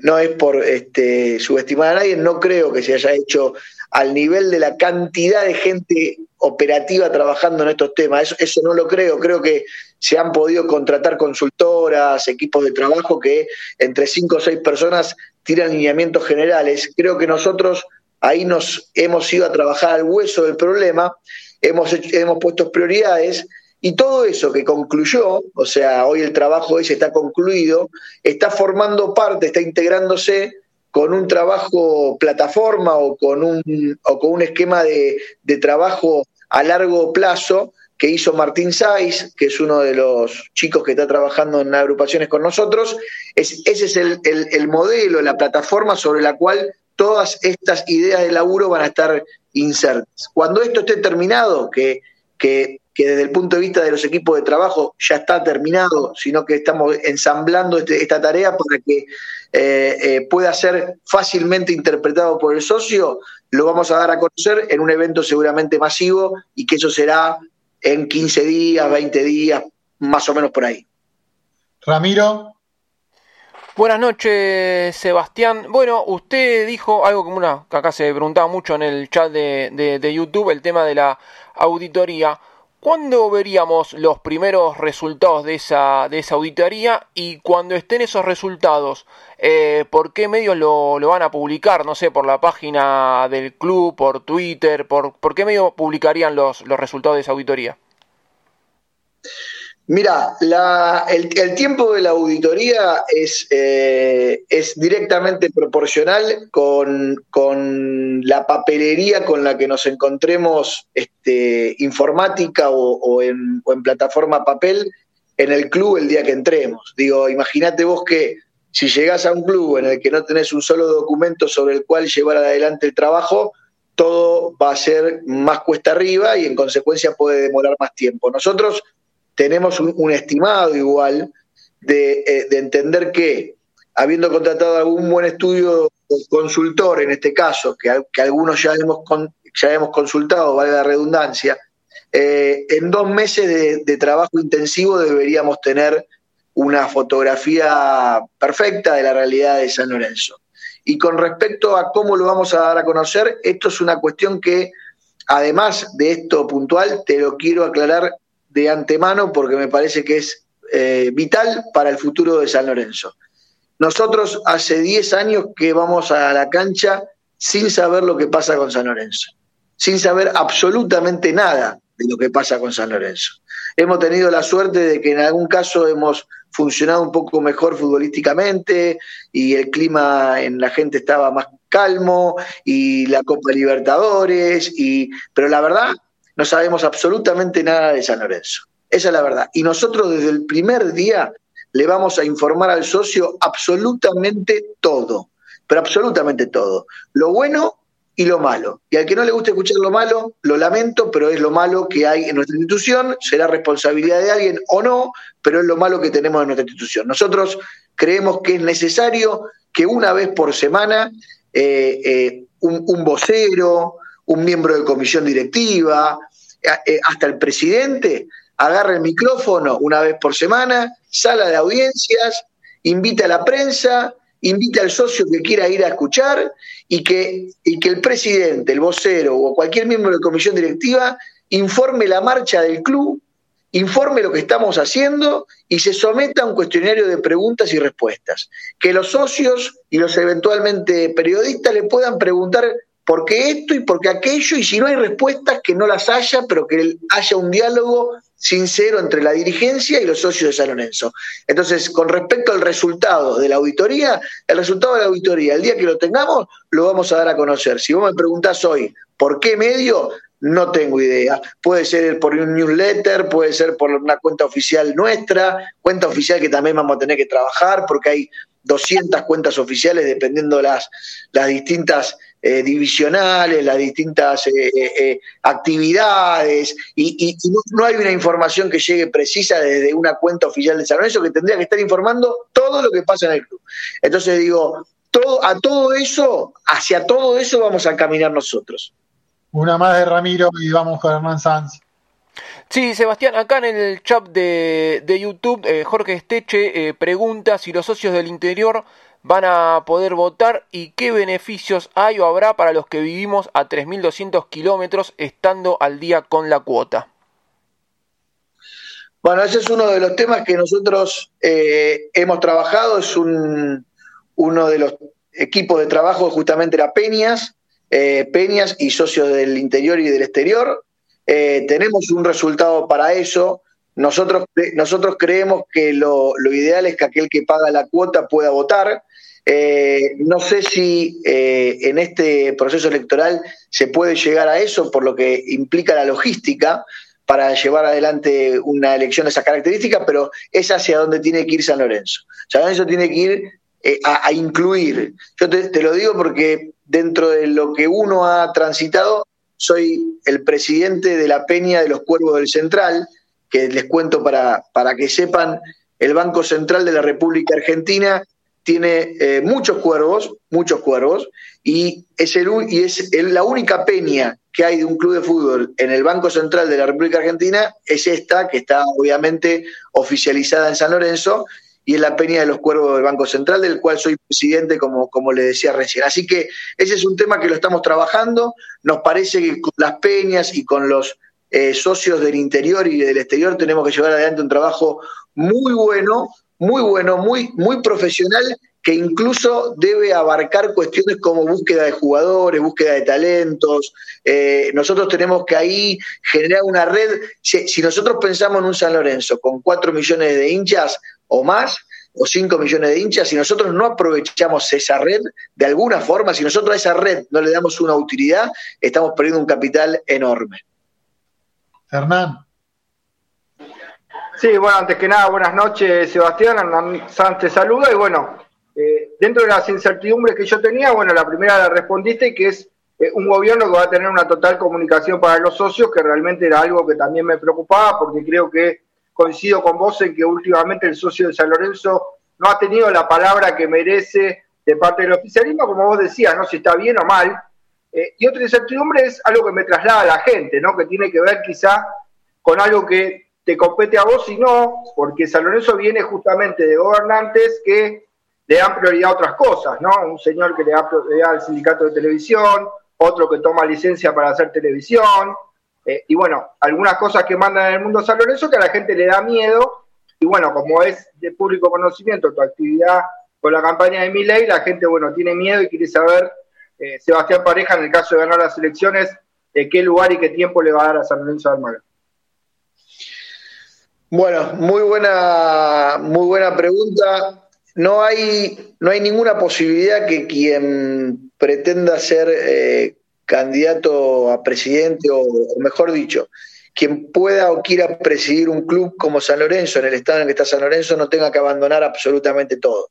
no es por este, subestimar a nadie, no creo que se haya hecho al nivel de la cantidad de gente operativa trabajando en estos temas. Eso, eso, no lo creo. Creo que se han podido contratar consultoras, equipos de trabajo que entre cinco o seis personas tiran lineamientos generales. Creo que nosotros ahí nos hemos ido a trabajar al hueso del problema hemos, hemos puesto prioridades y todo eso que concluyó, o sea, hoy el trabajo ese está concluido, está formando parte, está integrándose con un trabajo plataforma o con un, o con un esquema de, trabajo a largo plazo que hizo Martín Saiz, que es uno de los chicos que está trabajando en agrupaciones con nosotros. Es, ese es el, el modelo, la plataforma sobre la cual todas estas ideas de laburo van a estar insertas. Cuando esto esté terminado, que, que, desde el punto de vista de los equipos de trabajo ya está terminado, sino que estamos ensamblando este, esta tarea para que eh, eh, pueda ser fácilmente interpretado por el socio, lo vamos a dar a conocer en un evento seguramente masivo y que eso será en 15 días, 20 días, más o menos por ahí. Ramiro. Buenas noches, Sebastián. Bueno, usted dijo algo como una que acá se preguntaba mucho en el chat de, YouTube, el tema de la auditoría. ¿Cuándo veríamos los primeros resultados de esa, de esa auditoría? Y cuando estén esos resultados, eh, ¿por qué medios lo, van a publicar? No sé, por la página del club, por Twitter, ¿por, por qué medio publicarían los, los resultados de esa auditoría? Mira, el, tiempo de la auditoría es, eh, directamente proporcional con, la papelería con la que nos encontremos este, informática o, en, plataforma papel en el club el día que entremos. Digo, imagínate vos que si llegás a un club en el que no tenés un solo documento sobre el cual llevar adelante el trabajo, todo va a ser más cuesta arriba y en consecuencia puede demorar más tiempo. Nosotros tenemos un, estimado igual eh, de, entender que, habiendo contratado algún buen estudio consultor, en este caso, que, que algunos ya hemos, ya hemos consultado, vale la redundancia, eh, en dos meses de, trabajo intensivo deberíamos tener una fotografía perfecta de la realidad de San Lorenzo. Y con respecto a cómo lo vamos a dar a conocer, esto es una cuestión que, además de esto puntual, te lo quiero aclarar de antemano porque me parece que es eh, vital para el futuro de San Lorenzo. Nosotros hace 10 años que vamos a la cancha sin saber lo que pasa con San Lorenzo, sin saber absolutamente nada de lo que pasa con San Lorenzo. Hemos tenido la suerte de que en algún caso hemos funcionado un poco mejor futbolísticamente y el clima en la gente estaba más calmo y la Copa Libertadores y pero la verdad no sabemos absolutamente nada de San Lorenzo. Esa es la verdad. Y nosotros desde el primer día le vamos a informar al socio absolutamente todo, pero absolutamente todo. Lo bueno y lo malo. Y al que no le guste escuchar lo malo, lo lamento, pero es lo malo que hay en nuestra institución, será responsabilidad de alguien o no, pero es lo malo que tenemos en nuestra institución. Nosotros creemos que es necesario que una vez por semana eh, eh, un vocero, un miembro de comisión directiva, hasta el presidente agarra el micrófono una vez por semana, sala de audiencias, invita a la prensa, invita al socio que quiera ir a escuchar y que, y que el presidente, el vocero o cualquier miembro de comisión directiva informe la marcha del club, informe lo que estamos haciendo y se someta a un cuestionario de preguntas y respuestas. Que los socios y los eventualmente periodistas le puedan preguntar por qué esto y por qué aquello, y si no hay respuestas, que no las haya, pero que haya un diálogo sincero entre la dirigencia y los socios de San Lorenzo. Entonces, con respecto al resultado de la auditoría, el resultado de la auditoría, el día que lo tengamos, lo vamos a dar a conocer. Si vos me preguntás hoy, ¿por qué medio? No tengo idea. Puede ser por un newsletter, puede ser por una cuenta oficial nuestra, cuenta oficial que también vamos a tener que trabajar porque hay 200 cuentas oficiales dependiendo las, las distintas eh, divisionales, las distintas eh, eh, actividades, y, no, hay una información que llegue precisa desde una cuenta oficial de San Lorenzo que tendría que estar informando todo lo que pasa en el club. Entonces digo, todo, a todo eso, hacia todo eso vamos a caminar nosotros. Una más de Ramiro y vamos con Hernán Sanz. Sí, Sebastián, acá en el chat de, de YouTube, Jorge Esteche pregunta si los socios del interior van a poder votar y qué beneficios hay o habrá para los que vivimos a 3.200 kilómetros estando al día con la cuota. Bueno, ese es uno de los temas que nosotros eh, hemos trabajado, es un, uno de los equipos de trabajo justamente era Peñas, eh, Peñas y socios del interior y del exterior. Eh, tenemos un resultado para eso. Nosotros, nosotros creemos que lo, ideal es que aquel que paga la cuota pueda votar. Eh, no sé si eh, en este proceso electoral se puede llegar a eso, por lo que implica la logística para llevar adelante una elección de esas características, pero es hacia donde tiene que ir San Lorenzo. San Lorenzo tiene que ir eh, a, incluir. Yo te, lo digo porque dentro de lo que uno ha transitado, soy el presidente de la Peña de los Cuervos del Central, que les cuento para, para que sepan, el Banco Central de la República Argentina tiene eh, muchos cuervos, muchos cuervos, y es, el, y es la única peña que hay de un club de fútbol en el Banco Central de la República Argentina, es esta, que está obviamente oficializada en San Lorenzo, y es la peña de los cuervos del Banco Central, del cual soy presidente, como, como le decía recién. Así que ese es un tema que lo estamos trabajando, nos parece que con las peñas y con los eh, socios del interior y del exterior tenemos que llevar adelante un trabajo muy bueno muy bueno, muy, muy profesional, que incluso debe abarcar cuestiones como búsqueda de jugadores, búsqueda de talentos. Eh, nosotros tenemos que ahí generar una red. Si, nosotros pensamos en un San Lorenzo con cuatro millones de hinchas o más, o cinco millones de hinchas, si nosotros no aprovechamos esa red de alguna forma, si nosotros a esa red no le damos una utilidad, estamos perdiendo un capital enorme. Hernán. Sí, bueno, antes que nada, buenas noches, Sebastián. Hernán Sánchez saluda y bueno, eh, dentro de las incertidumbres que yo tenía, bueno, la primera la respondiste, que es eh, un gobierno que va a tener una total comunicación para los socios, que realmente era algo que también me preocupaba, porque creo que coincido con vos en que últimamente el socio de San Lorenzo no ha tenido la palabra que merece de parte del oficialismo, como vos decías, no si está bien o mal. Eh, y otra incertidumbre es algo que me traslada a la gente, ¿no? Que tiene que ver quizá con algo que te compete a vos y no, porque San viene justamente de gobernantes que le dan prioridad a otras cosas, ¿no? Un señor que le da prioridad al sindicato de televisión, otro que toma licencia para hacer televisión, eh, y bueno, algunas cosas que mandan en el mundo San Lorenzo que a la gente le da miedo, y bueno, como es de público conocimiento tu actividad con la campaña de ley, la gente, bueno, tiene miedo y quiere saber, eh, Sebastián Pareja, en el caso de ganar las elecciones, de qué lugar y qué tiempo le va a dar a San Lorenzo de Almagro. Bueno, muy buena, muy buena pregunta. No hay, no hay ninguna posibilidad que quien pretenda ser eh, candidato a presidente, o, mejor dicho, quien pueda o quiera presidir un club como San Lorenzo, en el estado en el que está San Lorenzo, no tenga que abandonar absolutamente todo.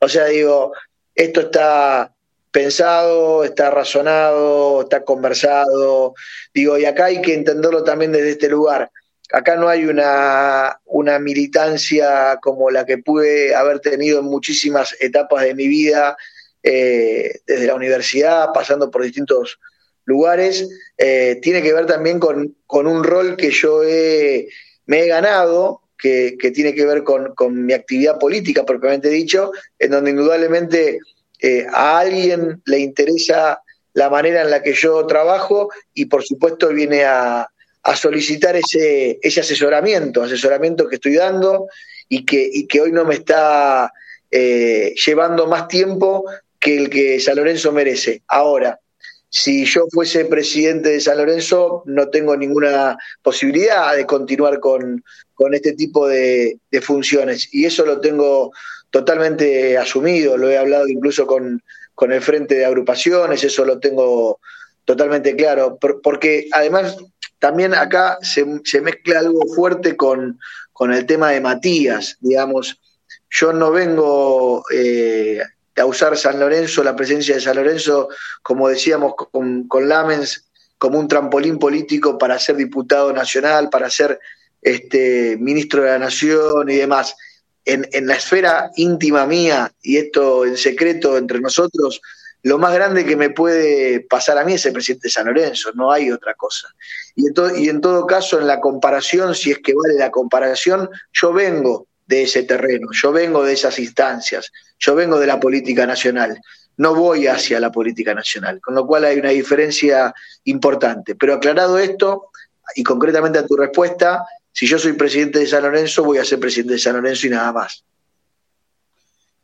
O sea, digo, esto está pensado, está razonado, está conversado, digo, y acá hay que entenderlo también desde este lugar acá no hay una, una, militancia como la que pude haber tenido en muchísimas etapas de mi vida, eh, desde la universidad, pasando por distintos lugares. Eh, tiene que ver también con, un rol que yo me he ganado, que, tiene que ver con, mi actividad política, propiamente dicho, en donde indudablemente eh, a alguien le interesa la manera en la que yo trabajo y por supuesto viene a, solicitar ese, asesoramiento, asesoramiento que estoy dando y que, hoy no me está eh, llevando más tiempo que el que San Lorenzo merece. Ahora, si yo fuese presidente de San Lorenzo, no tengo ninguna posibilidad de continuar con, este tipo de, funciones. Y eso lo tengo totalmente asumido, lo he hablado incluso con, con el frente de agrupaciones, eso lo tengo totalmente claro, porque además también acá se, se mezcla algo fuerte con, con, el tema de Matías, digamos, yo no vengo eh, a usar San Lorenzo, la presencia de San Lorenzo, como decíamos con, con Lamens, como un trampolín político para ser diputado nacional, para ser este, ministro de la Nación y demás. En, la esfera íntima mía, y esto en secreto entre nosotros, lo más grande que me puede pasar a mí es el presidente de San Lorenzo, no hay otra cosa. Y y en todo caso, en la comparación, si es que vale la comparación, yo vengo de ese terreno, yo vengo de esas instancias, yo vengo de la política nacional, no voy hacia la política nacional, con lo cual hay una diferencia importante. Pero aclarado esto, y concretamente a tu respuesta, si yo soy presidente de San Lorenzo, voy a ser presidente de San Lorenzo y nada más.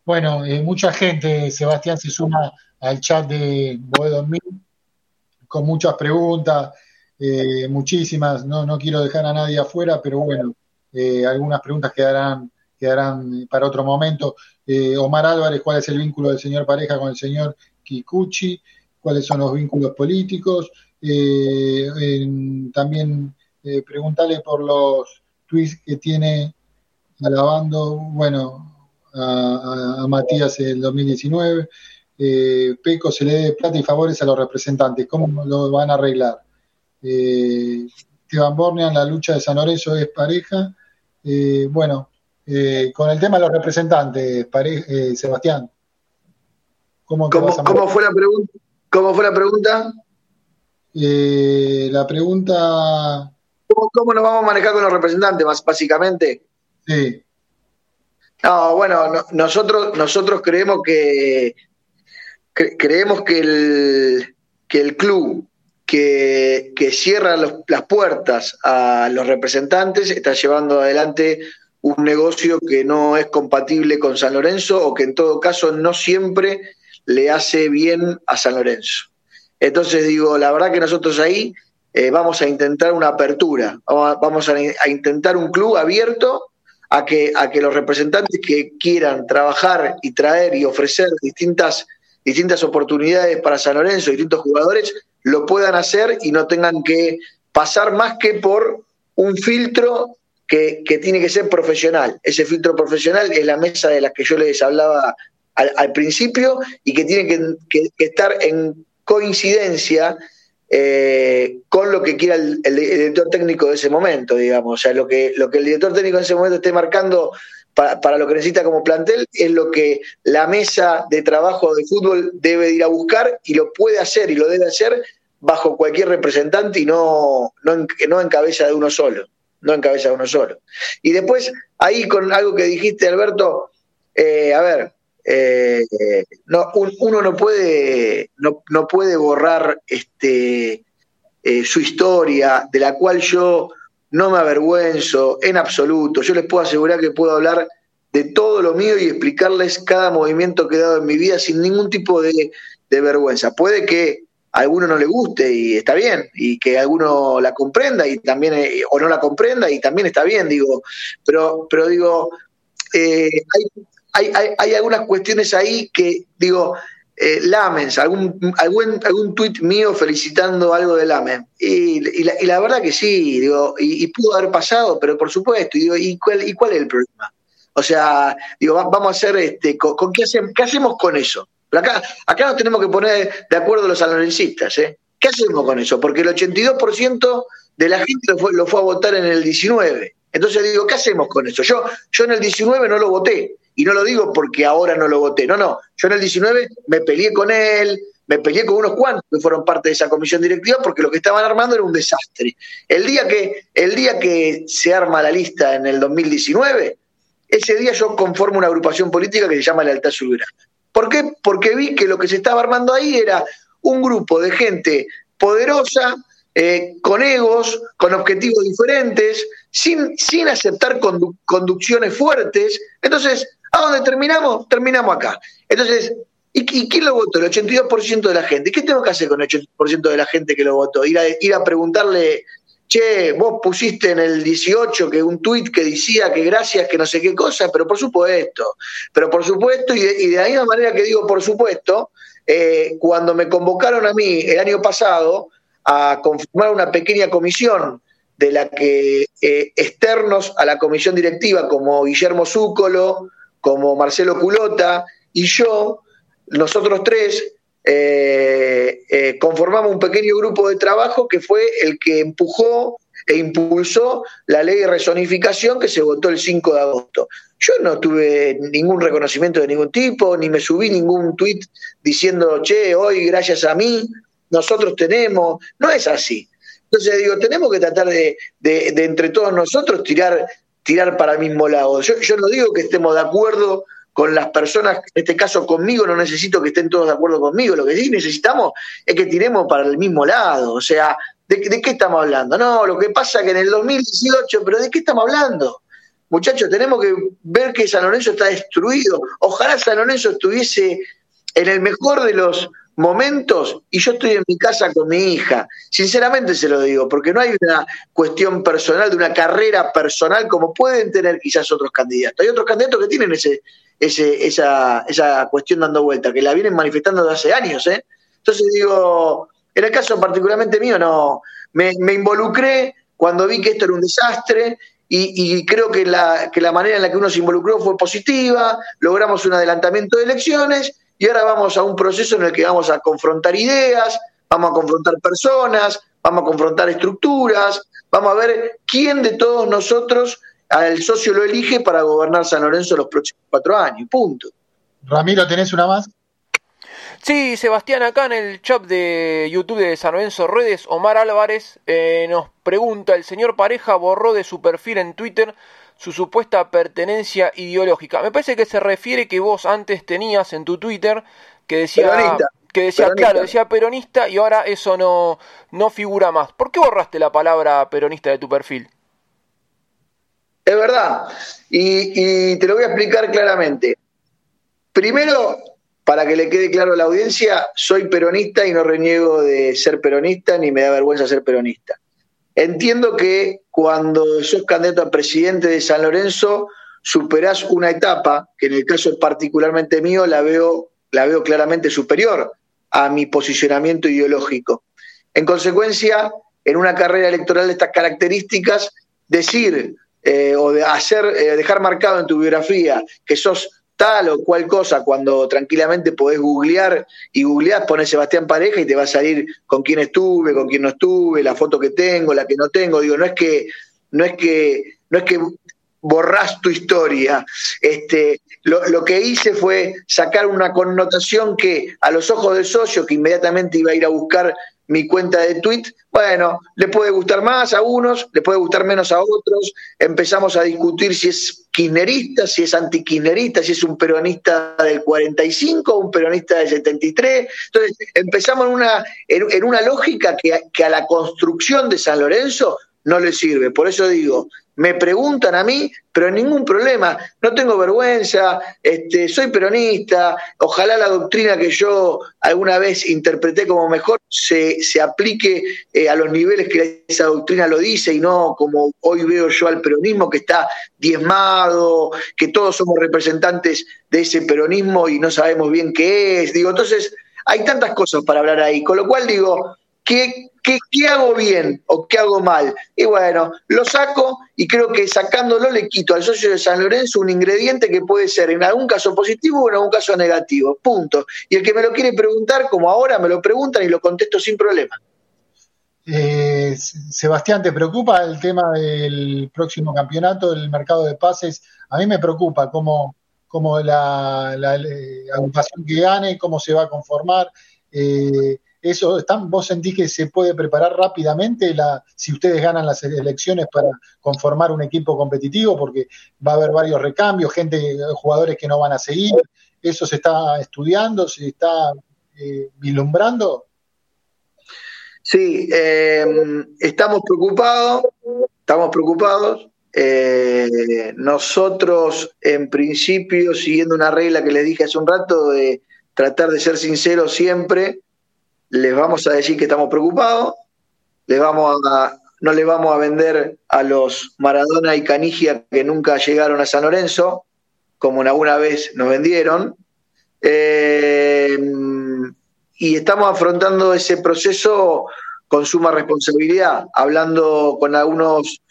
Bueno, eh, mucha gente, Sebastián, se suma al chat de Boedo con muchas preguntas, eh, muchísimas, no, no quiero dejar a nadie afuera, pero bueno, eh, algunas preguntas quedarán, quedarán para otro momento. Omar Álvarez, ¿cuál es el vínculo del señor Pareja con el señor Kikuchi? ¿Cuáles son los vínculos políticos? También preguntarle por los tweets que tiene alabando, bueno, a, a, a Matías el 2019. Peco se le dé plata y favores a los representantes. ¿Cómo lo van a arreglar? Eh, Esteban Bornean, la lucha de San Lorenzo es pareja. Eh, bueno, eh, con el tema de los representantes, eh, Sebastián. ¿Cómo, ¿Cómo, ¿cómo, fue la pregunta? ¿Cómo fue la pregunta? Eh, la pregunta. ¿Cómo, ¿Cómo, nos vamos a manejar con los representantes, más básicamente? Sí. No, bueno, no, nosotros, nosotros creemos que cre creemos que el, que el club que, que cierra los, las puertas a los representantes, está llevando adelante un negocio que no es compatible con San Lorenzo o que en todo caso no siempre le hace bien a San Lorenzo. Entonces digo, la verdad que nosotros ahí eh, vamos a intentar una apertura, vamos a, intentar un club abierto a que, a que los representantes que quieran trabajar y traer y ofrecer distintas, distintas oportunidades para San Lorenzo, distintos jugadores, lo puedan hacer y no tengan que pasar más que por un filtro que, que, tiene que ser profesional. Ese filtro profesional es la mesa de la que yo les hablaba al, principio y que tiene que estar en coincidencia eh, con lo que quiera el, director técnico de ese momento, digamos. O sea, lo que, lo que el director técnico en ese momento esté marcando para, para, lo que necesita como plantel es lo que la mesa de trabajo de fútbol debe ir a buscar y lo puede hacer y lo debe hacer bajo cualquier representante y no, no, no en cabeza de uno solo, no en cabeza de uno solo. Y después, ahí con algo que dijiste, Alberto, eh, a ver, eh, no, un, uno no puede, no, puede borrar este, eh, su historia, de la cual yo no me avergüenzo en absoluto. Yo les puedo asegurar que puedo hablar de todo lo mío y explicarles cada movimiento que he dado en mi vida sin ningún tipo de, vergüenza. Puede que a alguno no le guste y está bien, y que alguno la comprenda y también, eh, o no la comprenda y también está bien, digo, pero, pero digo, hay, hay, hay, algunas cuestiones ahí que, digo, eh, Lamens, algún, algún, algún tuit mío felicitando algo de Lamens. Y, y, la, y, la, verdad que sí, digo, y, pudo haber pasado, pero por supuesto, digo, ¿y, cuál, ¿y cuál es el problema? O sea, digo, vamos a hacer, este, con, con qué, hacemos, qué hacemos con eso? Acá, acá nos tenemos que poner de acuerdo los sanlorencistas, ¿eh? ¿Qué hacemos con eso? Porque el 82% de la gente lo fue, lo fue, a votar en el 19. Entonces digo, ¿qué hacemos con eso? Yo, yo en el 19 no lo voté. Y no lo digo porque ahora no lo voté. No, no. Yo en el 19 me peleé con él, me peleé con unos cuantos que fueron parte de esa comisión directiva porque lo que estaban armando era un desastre. El día que, el día que se arma la lista en el 2019, ese día yo conformo una agrupación política que se llama Lealtad Soberana. ¿Por qué? Porque vi que lo que se estaba armando ahí era un grupo de gente poderosa, eh, con egos, con objetivos diferentes, sin, sin aceptar condu conducciones fuertes. Entonces, ¿a dónde terminamos? Terminamos acá. Entonces, ¿Y, quién lo votó? El 82% de la gente. ¿Qué tengo que hacer con el 82% de la gente que lo votó? Ir a, ir a preguntarle, che, vos pusiste en el 18 que un tuit que decía que gracias, que no sé qué cosa, pero por supuesto, pero por supuesto, y de, la misma manera que digo por supuesto, eh, cuando me convocaron a mí el año pasado a conformar una pequeña comisión de la que eh, externos a la comisión directiva, como Guillermo Zúcolo, como Marcelo Culota y yo, nosotros tres eh, eh, conformamos un pequeño grupo de trabajo que fue el que empujó e impulsó la ley de rezonificación que se votó el 5 de agosto. Yo no tuve ningún reconocimiento de ningún tipo, ni me subí ningún tuit diciendo, che, hoy gracias a mí, nosotros tenemos. No es así. Entonces digo, tenemos que tratar de, entre todos nosotros tirar, tirar para el mismo lado. Yo, yo no digo que estemos de acuerdo con las personas, en este caso conmigo, no necesito que estén todos de acuerdo conmigo, lo que sí necesitamos es que tiremos para el mismo lado, o sea, ¿de, qué estamos hablando? No, lo que pasa es que en el 2018, pero ¿de qué estamos hablando? Muchachos, tenemos que ver que San Lorenzo está destruido. Ojalá San Lorenzo estuviese en el mejor de los momentos y yo estoy en mi casa con mi hija. Sinceramente se lo digo, porque no hay una cuestión personal, de una carrera personal como pueden tener quizás otros candidatos. Hay otros candidatos que tienen ese, esa, esa cuestión dando vuelta, que la vienen manifestando desde hace años. ¿eh? Entonces digo, en el caso particularmente mío, no, me, involucré cuando vi que esto era un desastre y, creo que la, que la manera en la que uno se involucró fue positiva, logramos un adelantamiento de elecciones y ahora vamos a un proceso en el que vamos a confrontar ideas, vamos a confrontar personas, vamos a confrontar estructuras, vamos a ver quién de todos nosotros el socio lo elige para gobernar San Lorenzo los próximos cuatro años, punto. Ramiro, ¿tenés una más? Sí, Sebastián, acá en el chat de YouTube de San Lorenzo Redes, Omar Álvarez eh, nos pregunta, el señor Pareja borró de su perfil en Twitter su supuesta pertenencia ideológica. Me parece que se refiere que vos antes tenías en tu Twitter que decía... Que decía, claro, decía peronista y ahora eso no, no figura más. ¿Por qué borraste la palabra peronista de tu perfil? Es verdad. Y, te lo voy a explicar claramente. Primero, para que le quede claro a la audiencia, soy peronista y no reniego de ser peronista ni me da vergüenza ser peronista. Entiendo que cuando sos candidato a presidente de San Lorenzo, superás una etapa, que en el caso particularmente mío la veo, la veo claramente superior a mi posicionamiento ideológico. En consecuencia, en una carrera electoral de estas características, decir eh, o de hacer, eh, dejar marcado en tu biografía que sos tal o cual cosa cuando tranquilamente podés googlear y googleás, pones Sebastián Pareja y te va a salir con quién estuve, con quién no estuve, la foto que tengo, la que no tengo. Digo, no es que, no es que, no es que borrás tu historia. Este, lo, lo, que hice fue sacar una connotación que a los ojos del socio, que inmediatamente iba a ir a buscar mi cuenta de tweet, bueno, le puede gustar más a unos, le puede gustar menos a otros. Empezamos a discutir si es kirchnerista, si es antikirchnerista, si es un peronista del 45, un peronista del 73. Entonces, empezamos en una, en, una lógica que, que a la construcción de San Lorenzo no le sirve. Por eso digo, me preguntan a mí, pero ningún problema, no tengo vergüenza, este, soy peronista, ojalá la doctrina que yo alguna vez interpreté como mejor se, se aplique eh, a los niveles que esa doctrina lo dice y no como hoy veo yo al peronismo que está diezmado, que todos somos representantes de ese peronismo y no sabemos bien qué es. Digo, entonces hay tantas cosas para hablar ahí, con lo cual digo, ¿qué, ¿Qué, hago bien o qué hago mal? Y bueno, lo saco y creo que sacándolo le quito al socio de San Lorenzo un ingrediente que puede ser en algún caso positivo o en algún caso negativo. Punto. Y el que me lo quiere preguntar, como ahora, me lo preguntan y lo contesto sin problema. Eh, Sebastián, ¿te preocupa el tema del próximo campeonato, del mercado de pases? A mí me preocupa cómo, cómo la, agrupación que gane, cómo se va a conformar. Eh, eso están, vos sentís que se puede preparar rápidamente la, si ustedes ganan las elecciones para conformar un equipo competitivo, porque va a haber varios recambios, gente, jugadores que no van a seguir, eso se está estudiando, se está eh, vislumbrando. Sí, eh, estamos preocupados, estamos preocupados. Eh, nosotros, en principio, siguiendo una regla que les dije hace un rato de tratar de ser sinceros siempre, les vamos a decir que estamos preocupados, no les vamos a vender a los Maradona y Canigia que nunca llegaron a San Lorenzo, como alguna vez nos vendieron. Eh, y estamos afrontando ese proceso con suma responsabilidad, hablando con algunos,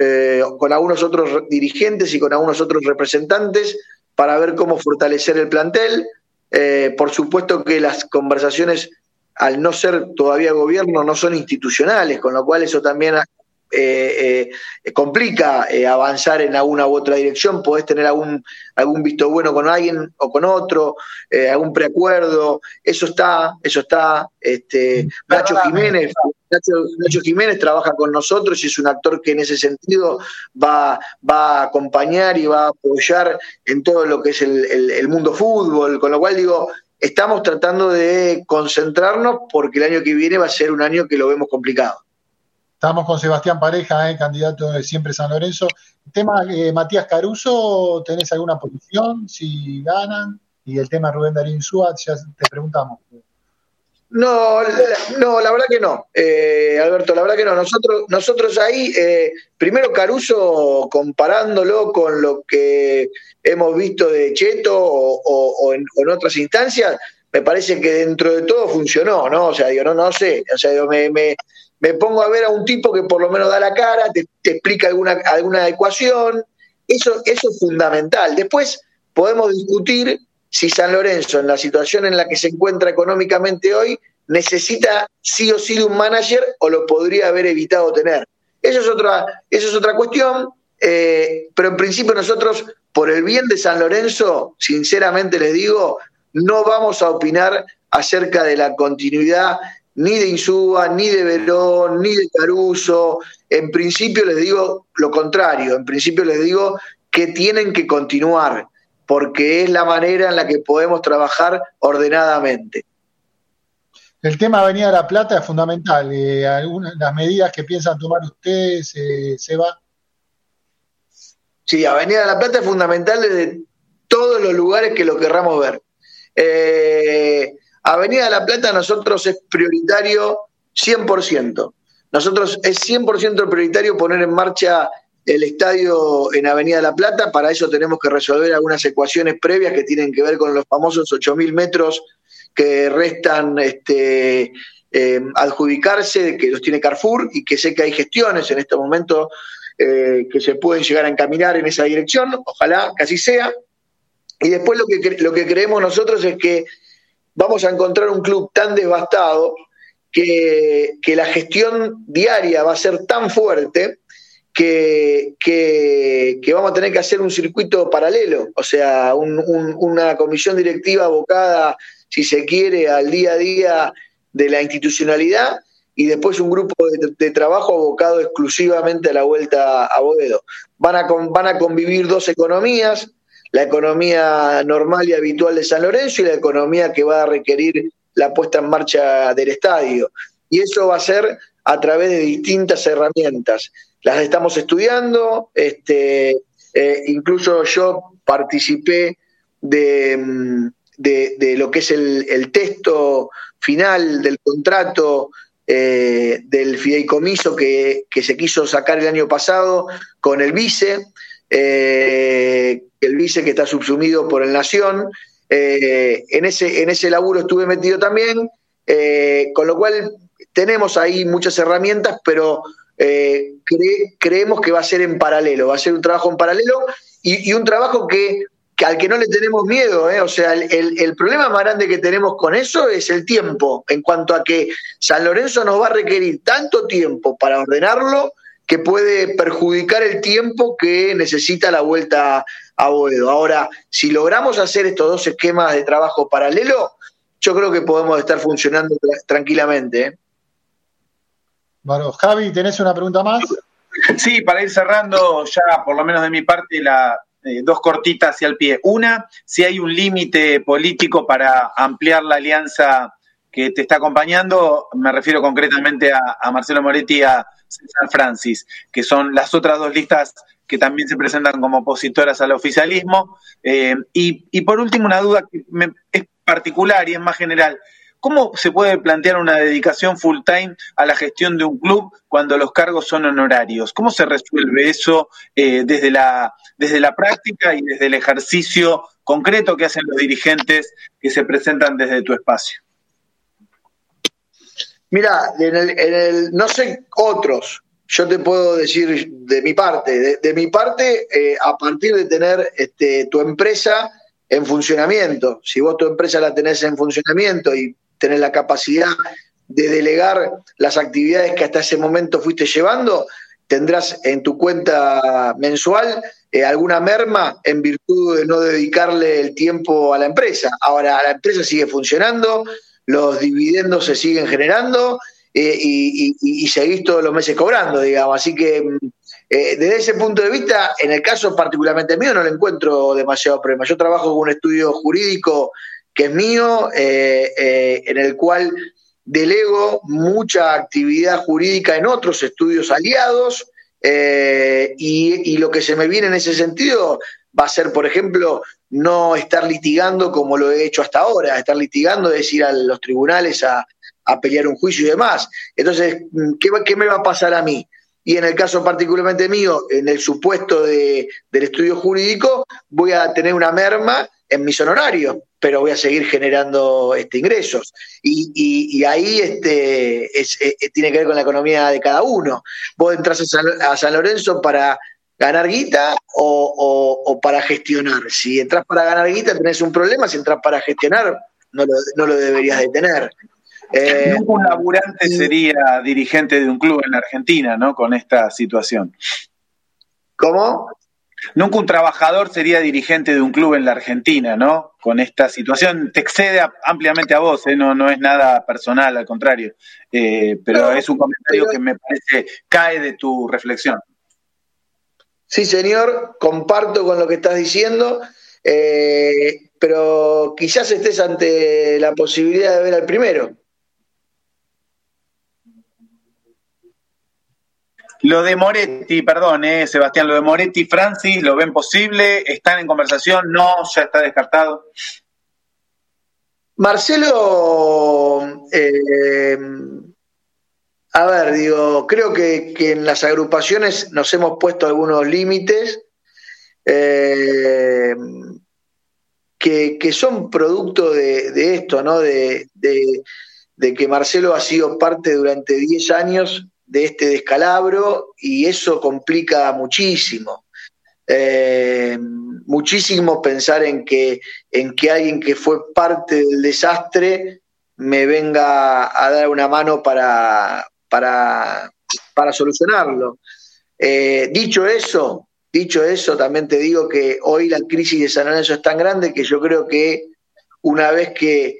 eh, con algunos otros dirigentes y con algunos otros representantes para ver cómo fortalecer el plantel. Eh, por supuesto que las conversaciones, al no ser todavía gobierno, no son institucionales, con lo cual eso también eh, eh, complica eh, avanzar en alguna u otra dirección, podés tener algún, algún visto bueno con alguien o con otro, algún preacuerdo, eso está, eso está. Este, Nacho Jiménez, Nacho, Jiménez trabaja con nosotros y es un actor que en ese sentido va, va a acompañar y va a apoyar en todo lo que es el, el mundo fútbol, con lo cual digo, estamos tratando de concentrarnos porque el año que viene va a ser un año que lo vemos complicado. Estamos con Sebastián Pareja, eh, candidato de Siempre San Lorenzo. Tema eh, Matías Caruso, ¿tenés alguna posición? Si ganan. Y el tema Rubén Darín Suárez, ya te preguntamos. No, no, la verdad que no, eh, Alberto, la verdad que no. Nosotros, nosotros ahí, primero Caruso, comparándolo con lo que hemos visto de Cheto o, en, otras instancias, me parece que dentro de todo funcionó, ¿no? O sea, digo, no, no sé, o sea, digo, me, me pongo a ver a un tipo que por lo menos da la cara, te, explica alguna, alguna ecuación, eso, eso es fundamental. Después podemos discutir si San Lorenzo, en la situación en la que se encuentra económicamente hoy, necesita sí o sí de un manager o lo podría haber evitado tener. Eso es otra, eso es otra cuestión, eh, pero en principio nosotros, por el bien de San Lorenzo, sinceramente les digo, no vamos a opinar acerca de la continuidad ni de Insúa, ni de Verón, ni de Caruso. En principio les digo lo contrario, en principio les digo que tienen que continuar, porque es la manera en la que podemos trabajar ordenadamente. El tema Avenida de la Plata es fundamental. Eh, algunas, las medidas que piensan tomar ustedes, eh, Seba. Sí, Avenida de la Plata es fundamental desde todos los lugares que lo querramos ver. Eh, Avenida de la Plata nosotros es prioritario 100%. Nosotros es 100% prioritario poner en marcha el estadio en Avenida la Plata. Para eso tenemos que resolver algunas ecuaciones previas que tienen que ver con los famosos 8.000 metros que restan este, eh, adjudicarse, que los tiene Carrefour y que sé que hay gestiones en este momento eh, que se pueden llegar a encaminar en esa dirección. Ojalá que así sea. Y después lo que, lo que creemos nosotros es que vamos a encontrar un club tan devastado que, la gestión diaria va a ser tan fuerte que, vamos a tener que hacer un circuito paralelo, o sea, una comisión directiva abocada, si se quiere, al día a día de la institucionalidad y después un grupo de, trabajo abocado exclusivamente a la vuelta a Boedo. Van a, van a convivir dos economías, la economía normal y habitual de San Lorenzo y la economía que va a requerir la puesta en marcha del estadio. Y eso va a ser a través de distintas herramientas. Las estamos estudiando, este, eh, incluso yo participé de, lo que es el, texto final del contrato eh, del fideicomiso que, que, se quiso sacar el año pasado con el vice. Eh, el vice que está subsumido por el Nación. En, ese, en ese laburo estuve metido también, con lo cual tenemos ahí muchas herramientas, pero creemos que va a ser en paralelo, va a ser un trabajo en paralelo y, un trabajo que, al que no le tenemos miedo. O sea, el, el, problema más grande que tenemos con eso es el tiempo, en cuanto a que San Lorenzo nos va a requerir tanto tiempo para ordenarlo que puede perjudicar el tiempo que necesita la vuelta a Boedo. Ahora, si logramos hacer estos dos esquemas de trabajo paralelo, yo creo que podemos estar funcionando tranquilamente. ¿eh? Bueno, Javi, ¿tenés una pregunta más? Sí, para ir cerrando ya, por lo menos de mi parte, la, eh, dos cortitas hacia el pie. Una, si hay un límite político para ampliar la alianza que te está acompañando, me refiero concretamente a, Marcelo Moretti y a César Francis, que son las otras dos listas que también se presentan como opositoras al oficialismo. Eh, y, por último, una duda que particular y es más general. ¿Cómo se puede plantear una dedicación full time a la gestión de un club cuando los cargos son honorarios? ¿Cómo se resuelve eso eh, desde, la, desde la práctica y desde el ejercicio concreto que hacen los dirigentes que se presentan desde tu espacio? Mira, en el, no sé otros, yo te puedo decir de mi parte, de, mi parte, eh, a partir de tener este, tu empresa en funcionamiento, si vos tu empresa la tenés en funcionamiento y tenés la capacidad de delegar las actividades que hasta ese momento fuiste llevando, tendrás en tu cuenta mensual eh, alguna merma en virtud de no dedicarle el tiempo a la empresa. Ahora, la empresa sigue funcionando, los dividendos se siguen generando eh, y, y, seguís todos los meses cobrando, digamos. Así que eh, desde ese punto de vista, en el caso particularmente mío, no le encuentro demasiado problema. Yo trabajo con un estudio jurídico que es mío, eh, en el cual delego mucha actividad jurídica en otros estudios aliados. y, lo que se me viene en ese sentido va a ser, por ejemplo, no estar litigando como lo he hecho hasta ahora, estar litigando es ir a los tribunales a, pelear un juicio y demás. Entonces, ¿qué, ¿qué, me va a pasar a mí? Y en el caso particularmente mío, en el supuesto de, del estudio jurídico, voy a tener una merma en mis honorarios, pero voy a seguir generando este, ingresos. Y, ahí este, tiene que ver con la economía de cada uno. Vos entras a San Lorenzo para ganar guita o, para gestionar. Si entras para ganar guita tenés un problema, si entras para gestionar no lo, deberías de tener. Eh, un laburante sería dirigente de un club en la Argentina, ¿no? Con esta situación. ¿Cómo? Nunca un trabajador sería dirigente de un club en la Argentina, ¿no? Con esta situación. Te excede ampliamente a vos, ¿eh? no, no es nada personal, al contrario. Eh, pero es un comentario que me parece cae de tu reflexión. Sí, señor, comparto con lo que estás diciendo, eh, pero quizás estés ante la posibilidad de ver al primero. Lo de Moretti, perdón, eh, Sebastián, lo de Moretti, Francis, ¿lo ven posible? ¿Están en conversación? No, ya está descartado. Marcelo, eh, a ver, digo, creo que, en las agrupaciones nos hemos puesto algunos límites eh, que, son producto de, esto, ¿no? De, que Marcelo ha sido parte durante 10 años de este descalabro y eso complica muchísimo. Eh, muchísimo pensar en que, en que alguien que fue parte del desastre me venga a dar una mano para, para, solucionarlo. Eh, dicho eso, dicho eso, también te digo que hoy la crisis de San Lorenzo es tan grande que yo creo que una vez que,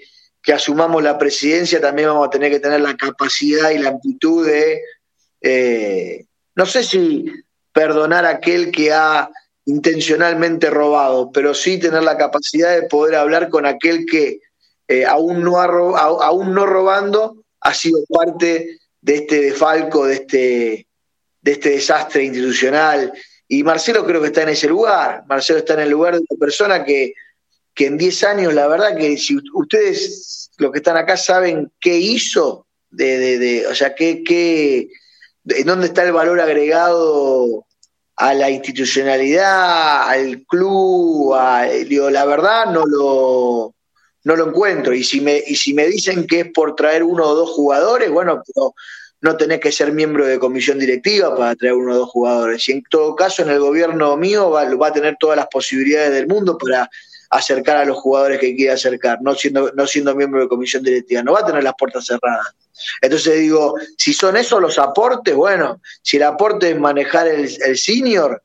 asumamos la presidencia también vamos a tener que tener la capacidad y la amplitud de, eh, no sé si perdonar a aquel que ha intencionalmente robado, pero sí tener la capacidad de poder hablar con aquel que eh, aún, no ha, aún no robando ha sido parte de este defalco, de este, de este desastre institucional. Y Marcelo creo que está en ese lugar. Marcelo está en el lugar de una persona que, que en 10 años, la verdad que si ustedes, los que están acá, saben qué hizo, de, de, o sea, qué, qué, en dónde está el valor agregado a la institucionalidad, al club, digo, la verdad no lo, no lo encuentro. Y si me, y si me dicen que es por traer uno o dos jugadores, bueno, pero no tenés que ser miembro de comisión directiva para traer uno o dos jugadores. Y en todo caso, en el gobierno mío va, va a tener todas las posibilidades del mundo para acercar a los jugadores que quiera acercar, no siendo, no siendo miembro de comisión directiva, no va a tener las puertas cerradas. Entonces digo, si son esos los aportes, bueno, si el aporte es manejar el, el senior,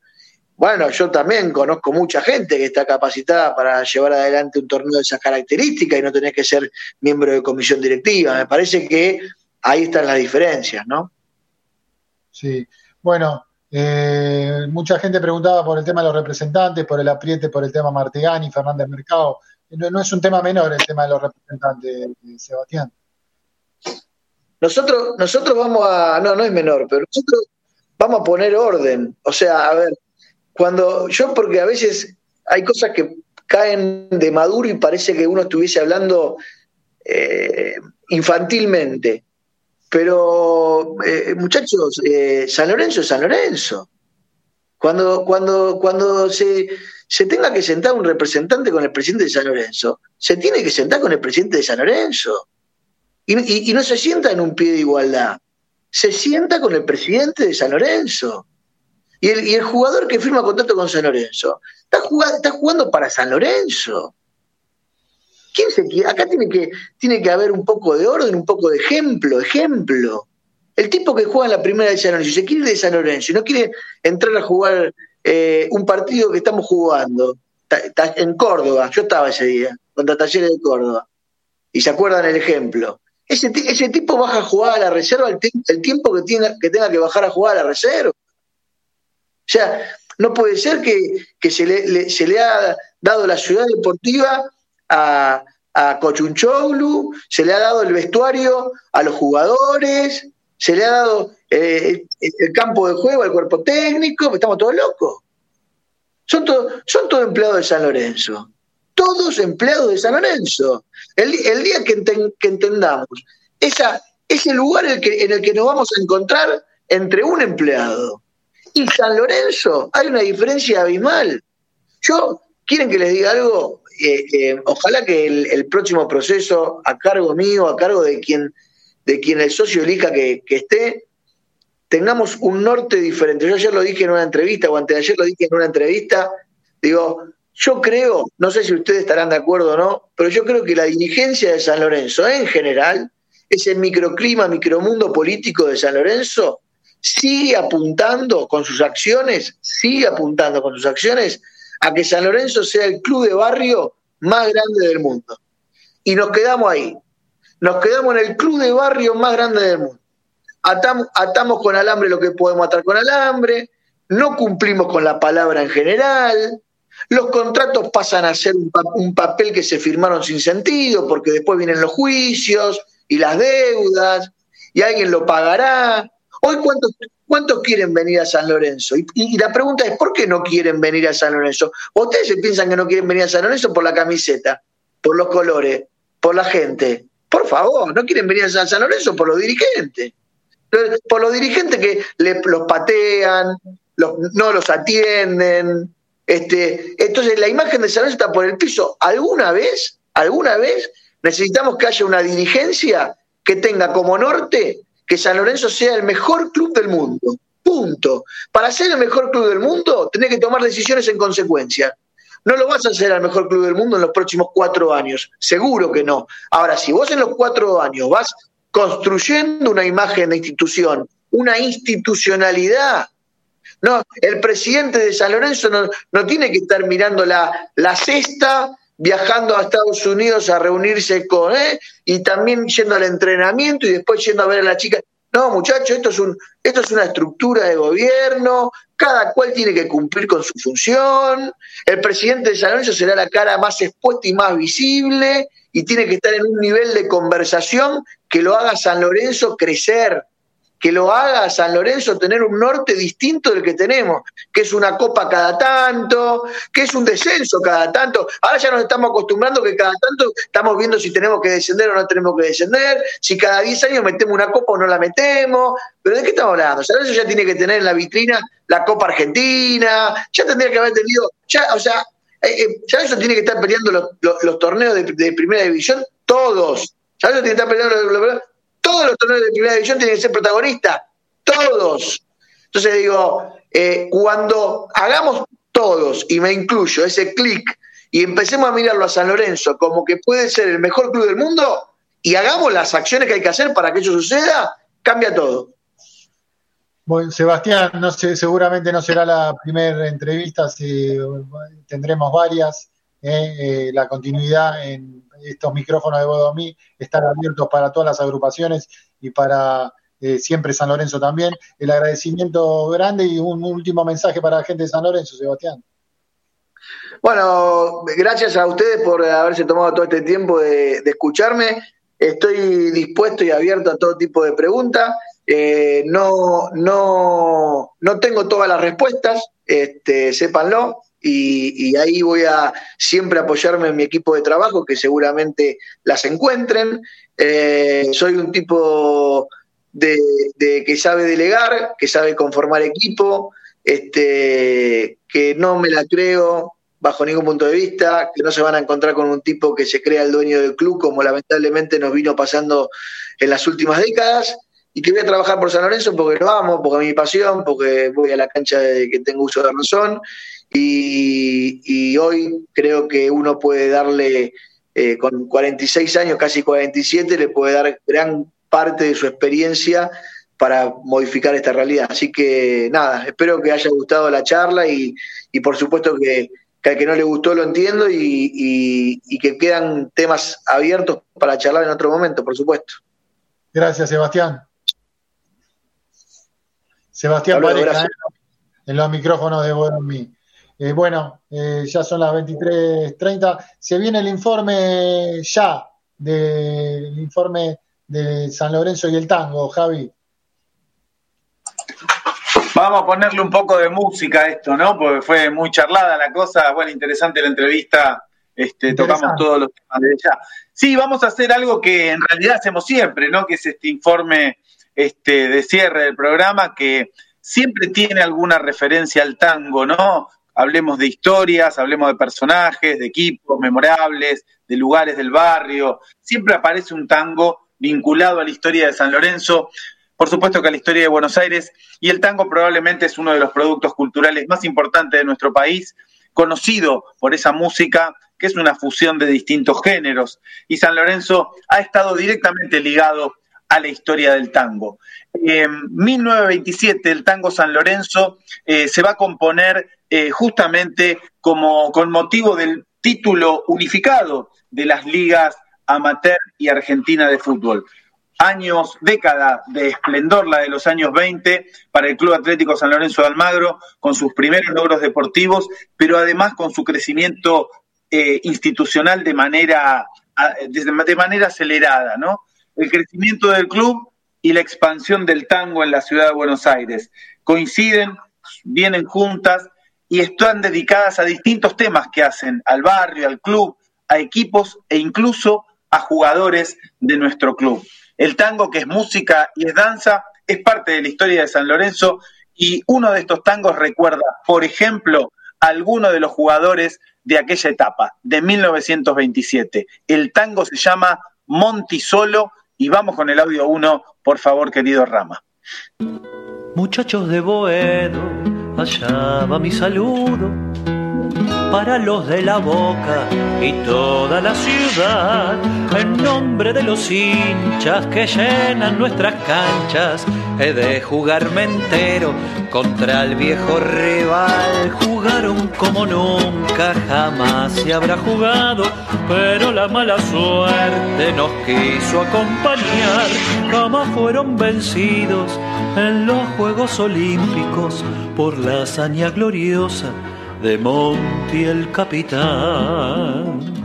bueno, yo también conozco mucha gente que está capacitada para llevar adelante un torneo de esas características y no tenés que ser miembro de comisión directiva. Me parece que ahí están las diferencias, ¿no? Sí, bueno, eh, mucha gente preguntaba por el tema de los representantes, por el apriete, por el tema Martegani, Fernández Mercado. No, es un tema menor el tema de los representantes, Sebastián. Nosotros, nosotros vamos a, no, no es menor, pero nosotros vamos a poner orden. O sea, a ver, cuando yo, porque a veces hay cosas que, caen de maduro y parece que uno estuviese hablando eh, infantilmente. Pero, eh, muchachos, eh, San Lorenzo es San Lorenzo. Cuando, cuando, cuando se, se tenga que sentar un representante con el presidente de San Lorenzo, se tiene que sentar con el presidente de San Lorenzo. Y, y no se sienta en un pie de igualdad, se sienta con el presidente de San Lorenzo. Y el, y el jugador que firma contrato con San Lorenzo está jugando, está jugando para San Lorenzo. ¿Quién se? Acá tiene que, tiene que haber un poco de orden, un poco de ejemplo, ejemplo. El tipo que juega en la primera de San Lorenzo, se quiere de San Lorenzo y no quiere entrar a jugar eh, un partido que estamos jugando en Córdoba, yo estaba ese día, contra Talleres de Córdoba, y se acuerdan el ejemplo. Ese, ese tipo baja a jugar a la reserva el, tiempo que, tenga, que tenga que bajar a jugar a la reserva. O sea, no puede ser que, se, le, se, le, ha dado la ciudad deportiva a, a Cochunchoglu, se le ha dado el vestuario a los jugadores, se le ha dado eh, el campo de juego al cuerpo técnico, estamos todos locos. Son todos son todo empleados de San Lorenzo. Todos empleados de San Lorenzo. El, día que, que entendamos esa, ese lugar en el, que, en el que nos vamos a encontrar entre un empleado y San Lorenzo, hay una diferencia abismal. Yo, ¿quieren que les diga algo? Ojalá que el, próximo proceso, a cargo mío, a cargo de quien, de quien el socio elija que, que esté, tengamos un norte diferente. Yo ayer lo dije en una entrevista, o antes de ayer lo dije en una entrevista, digo, yo creo, no sé si ustedes estarán de acuerdo o no, pero yo creo que la dirigencia de San Lorenzo en general, ese microclima, micromundo político de San Lorenzo, sigue apuntando con sus acciones, sigue apuntando con sus acciones a que San Lorenzo sea el club de barrio más grande del mundo. Y nos quedamos ahí. Nos quedamos en el club de barrio más grande del mundo. Atamos, atamos con alambre lo que podemos atar con alambre, no cumplimos con la palabra en general, los contratos pasan a ser un, un, papel que se firmaron sin sentido, porque después vienen los juicios y las deudas, y alguien lo pagará, Hoy, ¿cuántos, cuántos quieren venir a San Lorenzo? Y, la pregunta es, ¿por qué no quieren venir a San Lorenzo? ¿Ustedes piensan que no quieren venir a San Lorenzo por la camiseta, por los colores, por la gente? Por favor, no quieren venir a San Lorenzo por los dirigentes. Por los dirigentes que los patean, no los atienden. Este, entonces, la imagen de San Lorenzo está por el piso. ¿Alguna vez, alguna vez necesitamos que haya una dirigencia que tenga como norte que San Lorenzo sea el mejor club del mundo. Punto. Para ser el mejor club del mundo, tenés que tomar decisiones en consecuencia. No lo vas a hacer al mejor club del mundo en los próximos cuatro años. Seguro que no. Ahora, si vos en los cuatro años vas construyendo una imagen de institución, una institucionalidad, no, el presidente de San Lorenzo no, no tiene que estar mirando la, la cesta viajando a Estados Unidos a reunirse con él y también yendo al entrenamiento y después yendo a ver a la chica. No, muchachos, esto es un, esto es una estructura de gobierno, cada cual tiene que cumplir con su función, el presidente de San Lorenzo será la cara más expuesta y más visible, y tiene que estar en un nivel de conversación que lo haga San Lorenzo crecer, que lo haga San Lorenzo tener un norte distinto del que tenemos, que es una copa cada tanto, que es un descenso cada tanto. Ahora ya nos estamos acostumbrando que cada tanto estamos viendo si tenemos que descender o no tenemos que descender, si cada 10 años metemos una copa o no la metemos. Pero ¿de qué estamos hablando? San Lorenzo ya tiene que tener en la vitrina la Copa Argentina, ya tendría que haber tenido, ya, o sea, eh, eh, tiene que estar peleando los, torneos de, primera división, todos. San Lorenzo tiene que estar peleando los, todos los torneos de primera división tienen que ser protagonistas, todos. Entonces digo, eh, cuando hagamos todos, y me incluyo, ese clic, y empecemos a mirarlo a San Lorenzo como que puede ser el mejor club del mundo, y hagamos las acciones que hay que hacer para que eso suceda, cambia todo. Bueno, Sebastián, no sé, seguramente no será la primera entrevista, tendremos varias. Eh, eh, la continuidad en estos micrófonos de Bodomí están abiertos para todas las agrupaciones y para eh, siempre San Lorenzo también. El agradecimiento grande y un último mensaje para la gente de San Lorenzo, Sebastián. Bueno, gracias a ustedes por haberse tomado todo este tiempo de, escucharme. Estoy dispuesto y abierto a todo tipo de preguntas. no, no, no tengo todas las respuestas, este, sépanlo y, ahí voy a siempre apoyarme en mi equipo de trabajo, que seguramente las encuentren. Eh, soy un tipo de, que sabe delegar, que sabe conformar equipo, este, que no me la creo bajo ningún punto de vista, que no se van a encontrar con un tipo que se crea el dueño del club, como lamentablemente nos vino pasando en las últimas décadas, y que voy a trabajar por San Lorenzo porque lo amo, porque es mi pasión, porque voy a la cancha de que tengo uso de razón, y, hoy creo que uno puede darle, eh, con 46 años, casi 47, le puede dar gran parte de su experiencia para modificar esta realidad. Así que nada, espero que haya gustado la charla y, por supuesto que, al que no le gustó lo entiendo y, que quedan temas abiertos para charlar en otro momento, por supuesto. Gracias, Sebastián. Sebastián Pareja, ¿eh? en los micrófonos de Boromí. Eh, bueno, eh, ya son las 23.30. Se viene el informe ya, del informe de San Lorenzo y el tango, Javi. Vamos a ponerle un poco de música a esto, ¿no? Porque fue muy charlada la cosa, bueno, interesante la entrevista, este, tocamos todos los temas de ella. Sí, vamos a hacer algo que en realidad hacemos siempre, ¿no? Que es este informe este, de cierre del programa que siempre tiene alguna referencia al tango, ¿no? Hablemos de historias, hablemos de personajes, de equipos memorables, de lugares del barrio. Siempre aparece un tango vinculado a la historia de San Lorenzo, por supuesto que a la historia de Buenos Aires, y el tango probablemente es uno de los productos culturales más importantes de nuestro país, conocido por esa música que es una fusión de distintos géneros, y San Lorenzo ha estado directamente ligado a la historia del tango. En 1927 el tango San Lorenzo eh, se va a componer eh, justamente como con motivo del título unificado de las ligas amateur y argentina de fútbol. Años, década de esplendor, la de los años 20 para el Club Atlético San Lorenzo de Almagro, con sus primeros logros deportivos, pero además con su crecimiento eh, institucional de manera, de manera acelerada, ¿no? El crecimiento del club y la expansión del tango en la ciudad de Buenos Aires coinciden, vienen juntas y están dedicadas a distintos temas que hacen al barrio, al club, a equipos e incluso a jugadores de nuestro club. El tango, que es música y es danza, es parte de la historia de San Lorenzo y uno de estos tangos recuerda, por ejemplo, a alguno de los jugadores de aquella etapa, de 1927. El tango se llama Monti Solo y vamos con el audio 1, por favor, querido Rama. Muchachos de Boedo, allá va mi saludo para los de la boca y toda la ciudad, en nombre de los hinchas que llenan nuestras canchas, he de jugarme entero contra el viejo rival. Jugaron como nunca jamás se habrá jugado, pero la mala suerte nos quiso acompañar. Jamás fueron vencidos en los Juegos Olímpicos por la hazaña gloriosa de Monty el capitán.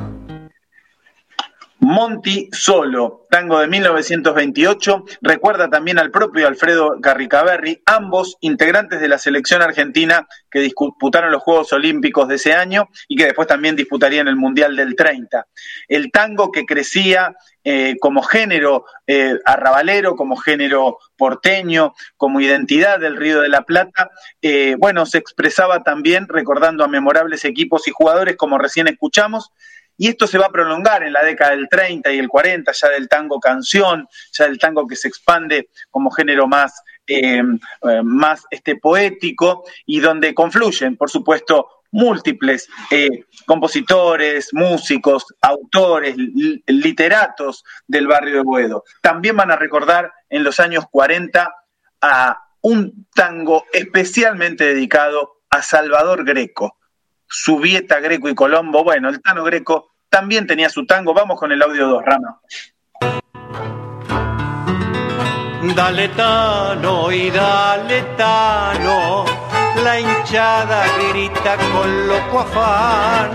Monty Solo, tango de 1928, recuerda también al propio Alfredo Garricaberri, ambos integrantes de la selección argentina que disputaron los Juegos Olímpicos de ese año y que después también disputarían el Mundial del 30. El tango que crecía eh, como género eh, arrabalero, como género porteño, como identidad del Río de la Plata, eh, bueno, se expresaba también recordando a memorables equipos y jugadores como recién escuchamos, y esto se va a prolongar en la década del 30 y el 40, ya del tango canción, ya del tango que se expande como género más, eh, más este, poético y donde confluyen, por supuesto, múltiples eh, compositores, músicos, autores, literatos del barrio de Boedo. También van a recordar en los años 40 a un tango especialmente dedicado a Salvador Greco, Subieta, Greco y Colombo. Bueno, el Tano Greco también tenía su tango. Vamos con el audio 2, Rama. Dale Tano y dale Tano, la hinchada grita con loco afán.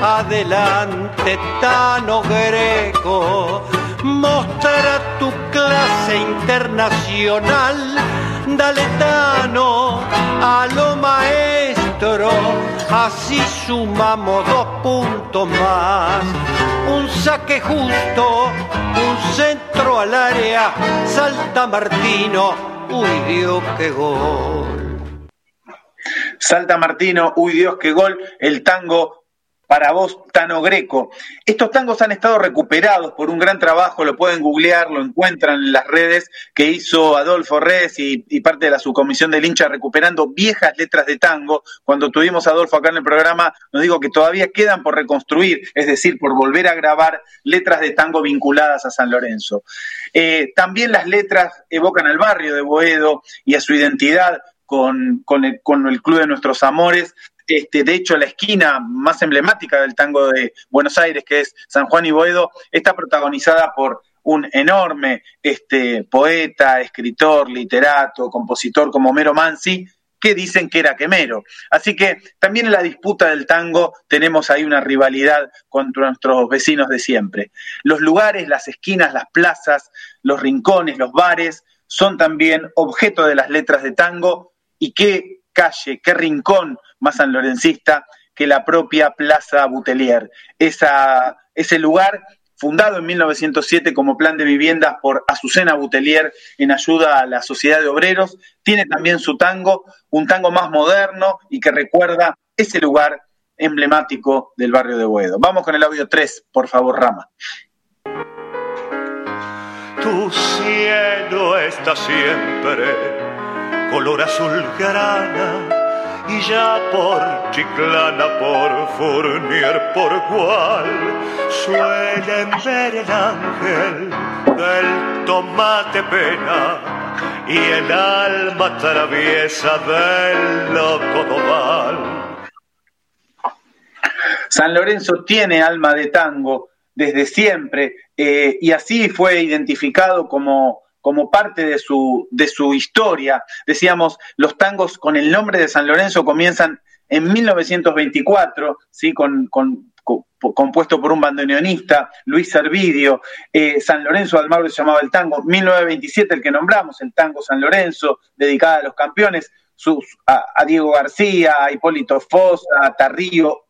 Adelante Tano Greco, mostra tu clase internacional. Dale Tano a lo maestro así sumamos dos puntos más. Un saque justo, un centro al área, salta Martino, uy Dios, qué gol. Salta Martino, uy Dios, qué gol, el tango para vos, Tano Greco. Estos tangos han estado recuperados por un gran trabajo, lo pueden googlear, lo encuentran en las redes que hizo Adolfo Reyes y, parte de la subcomisión del hincha recuperando viejas letras de tango. Cuando tuvimos a Adolfo acá en el programa, nos dijo que todavía quedan por reconstruir, es decir, por volver a grabar letras de tango vinculadas a San Lorenzo. Eh, también las letras evocan al barrio de Boedo y a su identidad con, el, con el Club de Nuestros Amores, este, de hecho, la esquina más emblemática del tango de Buenos Aires, que es San Juan y Boedo, está protagonizada por un enorme este, poeta, escritor, literato, compositor como Homero Mansi, que dicen que era quemero. Así que también en la disputa del tango tenemos ahí una rivalidad contra nuestros vecinos de siempre. Los lugares, las esquinas, las plazas, los rincones, los bares, son también objeto de las letras de tango y qué calle, qué rincón más sanlorencista que la propia Plaza Butelier. Esa, ese lugar, fundado en 1907 como plan de viviendas por Azucena Butelier en ayuda a la sociedad de obreros, tiene también su tango, un tango más moderno y que recuerda ese lugar emblemático del barrio de Boedo. Vamos con el audio 3, por favor, Rama. Tu cielo está siempre color azul grana y ya por Chiclana, por Fournier, por cual suelen ver el ángel del tomate pena y el alma traviesa del loco doval. San Lorenzo tiene alma de tango desde siempre eh, y así fue identificado como como parte de su, de su historia. Decíamos, los tangos con el nombre de San Lorenzo comienzan en 1924, ¿sí? con, compuesto por un bandoneonista, Luis Servidio, eh, San Lorenzo de Almagro se llamaba el tango, 1927 el que nombramos, el tango San Lorenzo, dedicada a los campeones, a, Diego García, a Hipólito Foz, a Tarrío.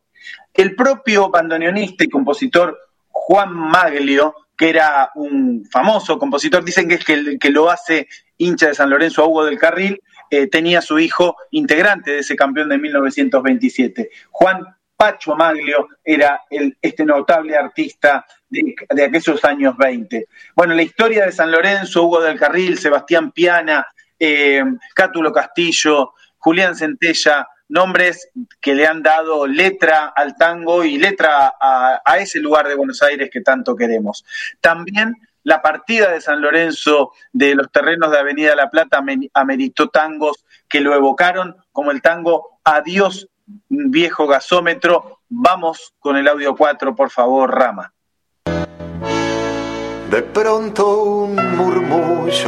El propio bandoneonista y compositor Juan Maglio que era un famoso compositor, dicen que es que, el, que lo hace hincha de San Lorenzo a Hugo del Carril, eh, tenía su hijo integrante de ese campeón de 1927. Juan Pacho Maglio era este notable artista de, de, aquellos años 20. Bueno, la historia de San Lorenzo, Hugo del Carril, Sebastián Piana, eh, Cátulo Castillo, Julián Centella, nombres que le han dado letra al tango y letra a, ese lugar de Buenos Aires que tanto queremos. También la partida de San Lorenzo de los terrenos de Avenida La Plata ameritó tangos que lo evocaron, como el tango Adiós viejo gasómetro. Vamos con el audio 4, por favor, Rama. De pronto un murmullo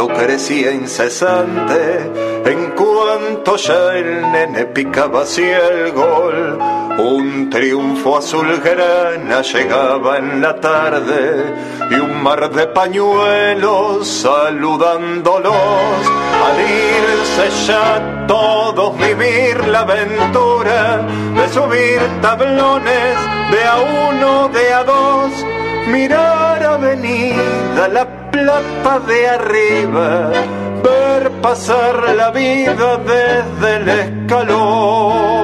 crecía incesante en cuanto ya el nene picaba hacia el gol. Un triunfo azul grana llegaba en la tarde y un mar de pañuelos saludándolos. Al irse ya todos vivir la aventura de subir tablones de a uno, de a dos mirar avenida la plata de arriba, ver pasar la vida desde el escalón.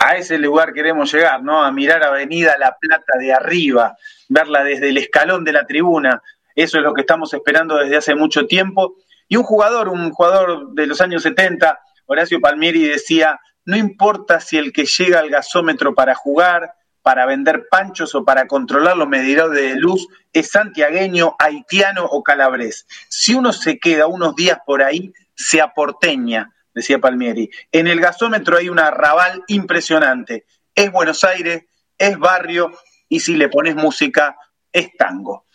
A ese lugar queremos llegar, ¿no? A mirar avenida La Plata de arriba, verla desde el escalón de la tribuna. Eso es lo que estamos esperando desde hace mucho tiempo. Y un jugador, un jugador de los años 70, Horacio Palmieri, decía, no importa si el que llega al gasómetro para jugar, para vender panchos o para controlar los medidores de luz es santiagueño, haitiano o calabrés. Si uno se queda unos días por ahí, se aporteña, decía Palmieri. En el gasómetro hay un arrabal impresionante. Es Buenos Aires, es barrio y si le pones música, es tango.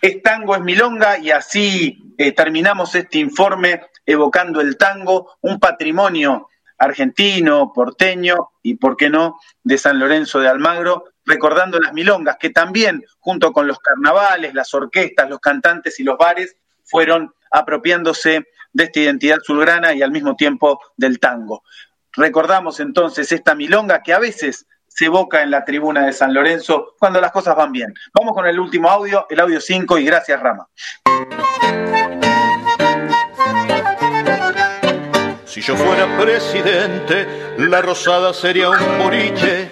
Es tango, es milonga y así eh, terminamos este informe evocando el tango, un patrimonio argentino, porteño y, por qué no, de San Lorenzo de Almagro, recordando las milongas, que también, junto con los carnavales, las orquestas, los cantantes y los bares, fueron apropiándose de esta identidad zulgrana y al mismo tiempo del tango. recordamos entonces esta milonga que a veces se evoca en la tribuna de San Lorenzo cuando las cosas van bien. Vamos con el último audio, el audio 5 y gracias Rama. Si yo fuera presidente, la rosada sería un boliche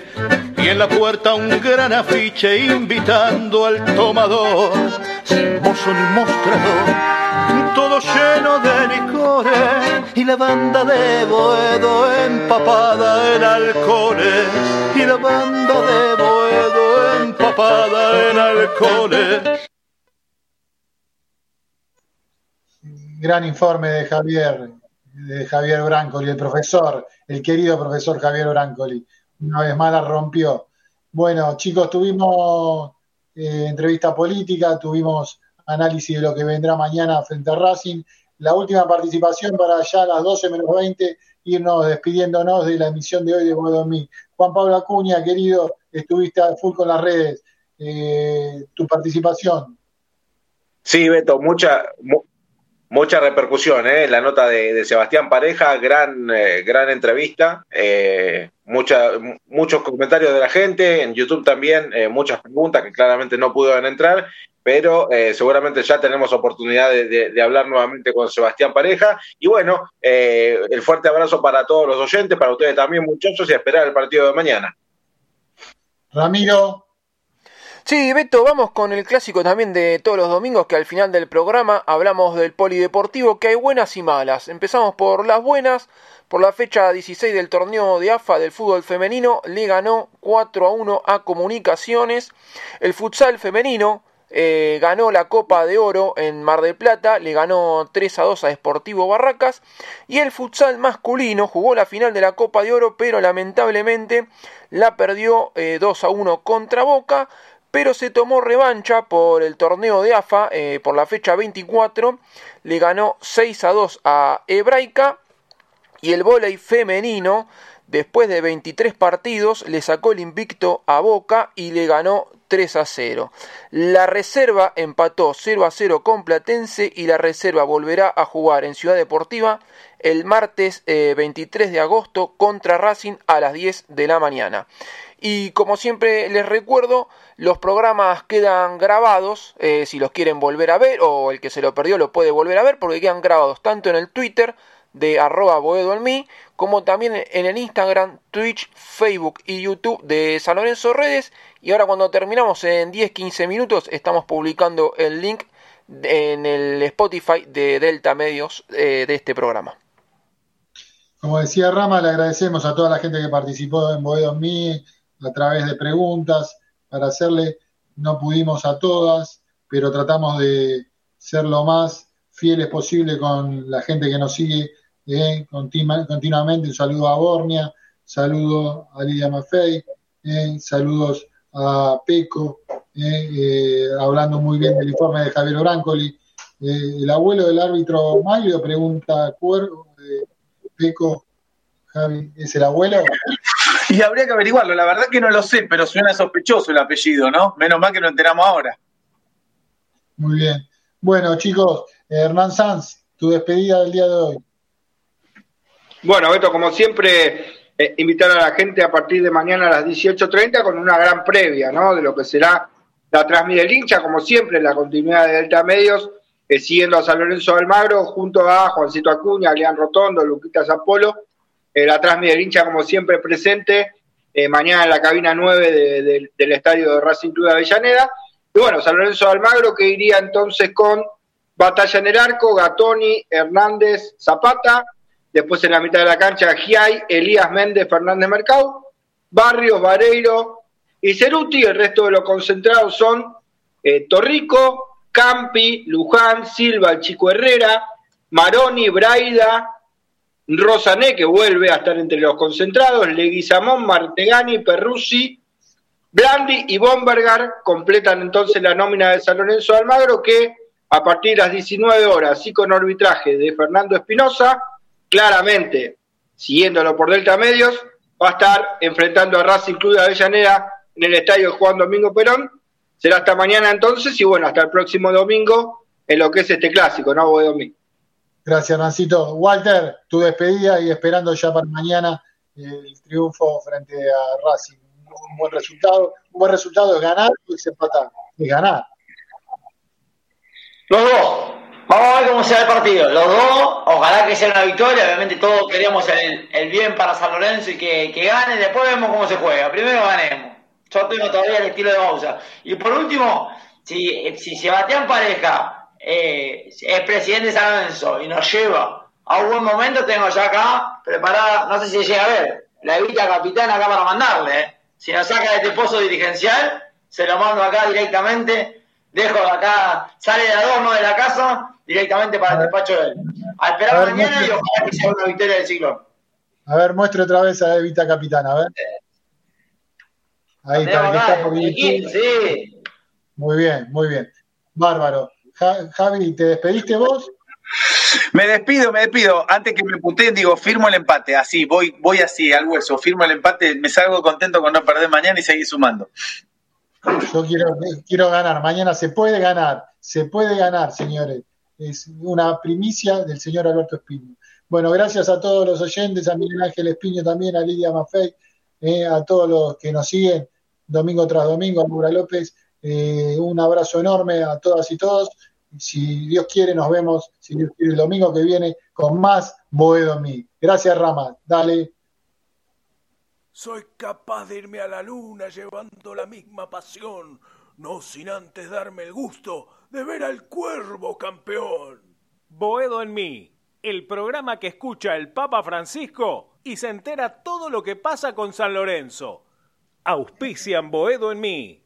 y en la puerta un gran afiche invitando al tomador, sin mozo ni mostrador, todo lleno de licores y la banda de Boedo empapada en alcoholes. Y la banda de Boedo empapada en alcoholes. Gran informe de Javier, de Javier Brancoli, el profesor, el querido profesor Javier Brancoli. Una vez más la rompió. Bueno, chicos, tuvimos eh, entrevista política, tuvimos análisis de lo que vendrá mañana frente a Racing. La última participación para allá a las 12 menos 20, irnos despidiéndonos de la emisión de hoy de Bodomí. Juan Pablo Acuña, querido, estuviste full con las redes. Eh, tu participación. Sí, Beto, mucha, mucha repercusión, ¿eh? La nota de, Sebastián Pareja, gran, eh, gran entrevista, eh, mucha, muchos comentarios de la gente, en YouTube también eh, muchas preguntas que claramente no pudieron entrar, pero seguramente ya tenemos oportunidad de, de, hablar nuevamente con Sebastián Pareja. Y bueno, el fuerte abrazo para todos los oyentes, para ustedes también, muchachos, y esperar el partido de mañana. Ramiro, Sí, Beto, vamos con el clásico también de todos los domingos, que al final del programa hablamos del polideportivo, que hay buenas y malas. Empezamos por las buenas, por la fecha 16 del torneo de AFA del fútbol femenino, le ganó 4 a 1 a Comunicaciones. El futsal femenino eh, ganó la Copa de Oro en Mar del Plata, le ganó 3 a 2 a Sportivo Barracas. Y el futsal masculino jugó la final de la Copa de Oro, pero lamentablemente la perdió 2 eh, a 1 contra Boca pero se tomó revancha por el torneo de AFA eh, por la fecha 24, le ganó 6 a 2 a Hebraica y el vóley femenino después de 23 partidos le sacó el invicto a Boca y le ganó 3 a 0. La reserva empató 0 a 0 con Platense y la reserva volverá a jugar en Ciudad Deportiva el martes 23 eh, de agosto contra Racing a las 10 de la mañana. Y como siempre les recuerdo, los programas quedan grabados, eh, si los quieren volver a ver, o el que se lo perdió lo puede volver a ver, porque quedan grabados tanto en el Twitter de arroba boedoalmí, como también en el Instagram, Twitch, Facebook y YouTube de San Lorenzo Redes. Y ahora cuando terminamos en 10-15 minutos estamos publicando el link en el Spotify de Delta Medios eh, de este programa. Como decía Rama, le agradecemos a toda la gente que participó en Boedo a través de preguntas para hacerle. No pudimos a todas, pero tratamos de ser lo más fieles posible con la gente que nos sigue eh, continuamente. Un saludo a Bornia, saludo a Lidia Maffei, eh, saludos a Peco, eh, hablando muy bien del informe de Javier Brancoli. el abuelo del árbitro Mario pregunta, Peco, Javi, ¿es el abuelo? Y habría que averiguarlo, la verdad que no lo sé, pero suena sospechoso el apellido, ¿no? Menos mal que lo enteramos ahora. Muy bien. Bueno, chicos, Hernán Sanz, tu despedida del día de hoy. Bueno, Beto, como siempre, eh, invitar a la gente a partir de mañana a las 18.30 con una gran previa, ¿no? De lo que será la transmisión del hincha, como siempre, la continuidad de Delta Medios, eh, siguiendo a San Lorenzo Almagro, junto a Juancito Acuña, Leán Rotondo, Luquita Zapolo eh, la Trasmi del hincha, como siempre, presente. Eh, mañana en la cabina 9 del estadio de Racing Club de Avellaneda. Y bueno, San Lorenzo de Almagro que iría entonces con Batalla en el Arco, Gatoni, Hernández, Zapata. Después en la mitad de la cancha, Giai, Elías Méndez, Fernández Mercado, Barrios, Vareiro y Ceruti. El resto de los concentrados son eh, Torrico, Campi, Luján, Silva, el Chico Herrera, Maroni, Braida, Rosané, que vuelve a estar entre los concentrados, Leguizamón, Martegani, Perruzzi, Blandi y Bombergar completan entonces la nómina de San Lorenzo Almagro, que a partir de las 19 horas y con arbitraje de Fernando Espinosa, claramente, siguiéndolo por Delta Medios, va a estar enfrentando a Racing Club de Avellaneda en el estadio Juan Domingo Perón. Será hasta mañana entonces y bueno, hasta el próximo domingo en lo que es este clásico, ¿no? Domingo. Gracias, Nancito. Walter, tu despedida y esperando ya para mañana el triunfo frente a Racing. Un buen resultado, un buen resultado es ganar y es empatar, es ganar. Los dos. Vamos a ver cómo será el partido. Los dos, ojalá que sea una victoria. Obviamente todos queríamos el, el bien para San Lorenzo y que, que gane. Después vemos cómo se juega. Primero ganemos. Yo tengo todavía el estilo de Bausa. Y por último, si, si Sebastián Pareja eh, es presidente de San Lorenzo y nos lleva a un buen momento, tengo ya acá preparada, no sé si llega a ver, la evita capitana acá para mandarle. eh. Si nos saca de este pozo dirigencial, se lo mando acá directamente. Dejo de acá, sale de adorno de la casa directamente para el despacho de él. A esperar A ver, mañana y ojalá que sea una victoria del ciclón. A ver, muestre otra vez a Evita Capitana, a ver. Ahí está, el que está por. Sí. Muy bien, muy bien. Bárbaro. Ja- Javi, ¿te despediste vos? Me despido, me despido. Antes que me puteen, digo, firmo el empate. Así, voy, voy así, al hueso. Firmo el empate, me salgo contento con no perder mañana y seguir sumando. Yo quiero, quiero ganar. Mañana se puede ganar. Se puede ganar, señores. Es una primicia del señor Alberto Espino. Bueno, gracias a todos los oyentes, a Miguel Ángel Espino también, a Lidia Maffei, eh, a todos los que nos siguen domingo tras domingo, a Laura López. Eh, un abrazo enorme a todas y todos. Si Dios quiere, nos vemos si Dios quiere, el domingo que viene con más Boedo Mí. Gracias, Rama. Dale. Soy capaz de irme a la luna llevando la misma pasión, no sin antes darme el gusto de ver al cuervo campeón. Boedo en mí, el programa que escucha el Papa Francisco y se entera todo lo que pasa con San Lorenzo. Auspician Boedo en mí.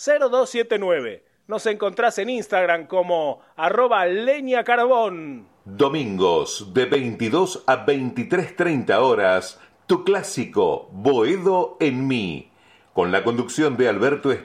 115-332-0279. Nos encontrás en Instagram como arroba leña carbón. Domingos de 22 a 23.30 horas, tu clásico Boedo en mí, con la conducción de Alberto Espino.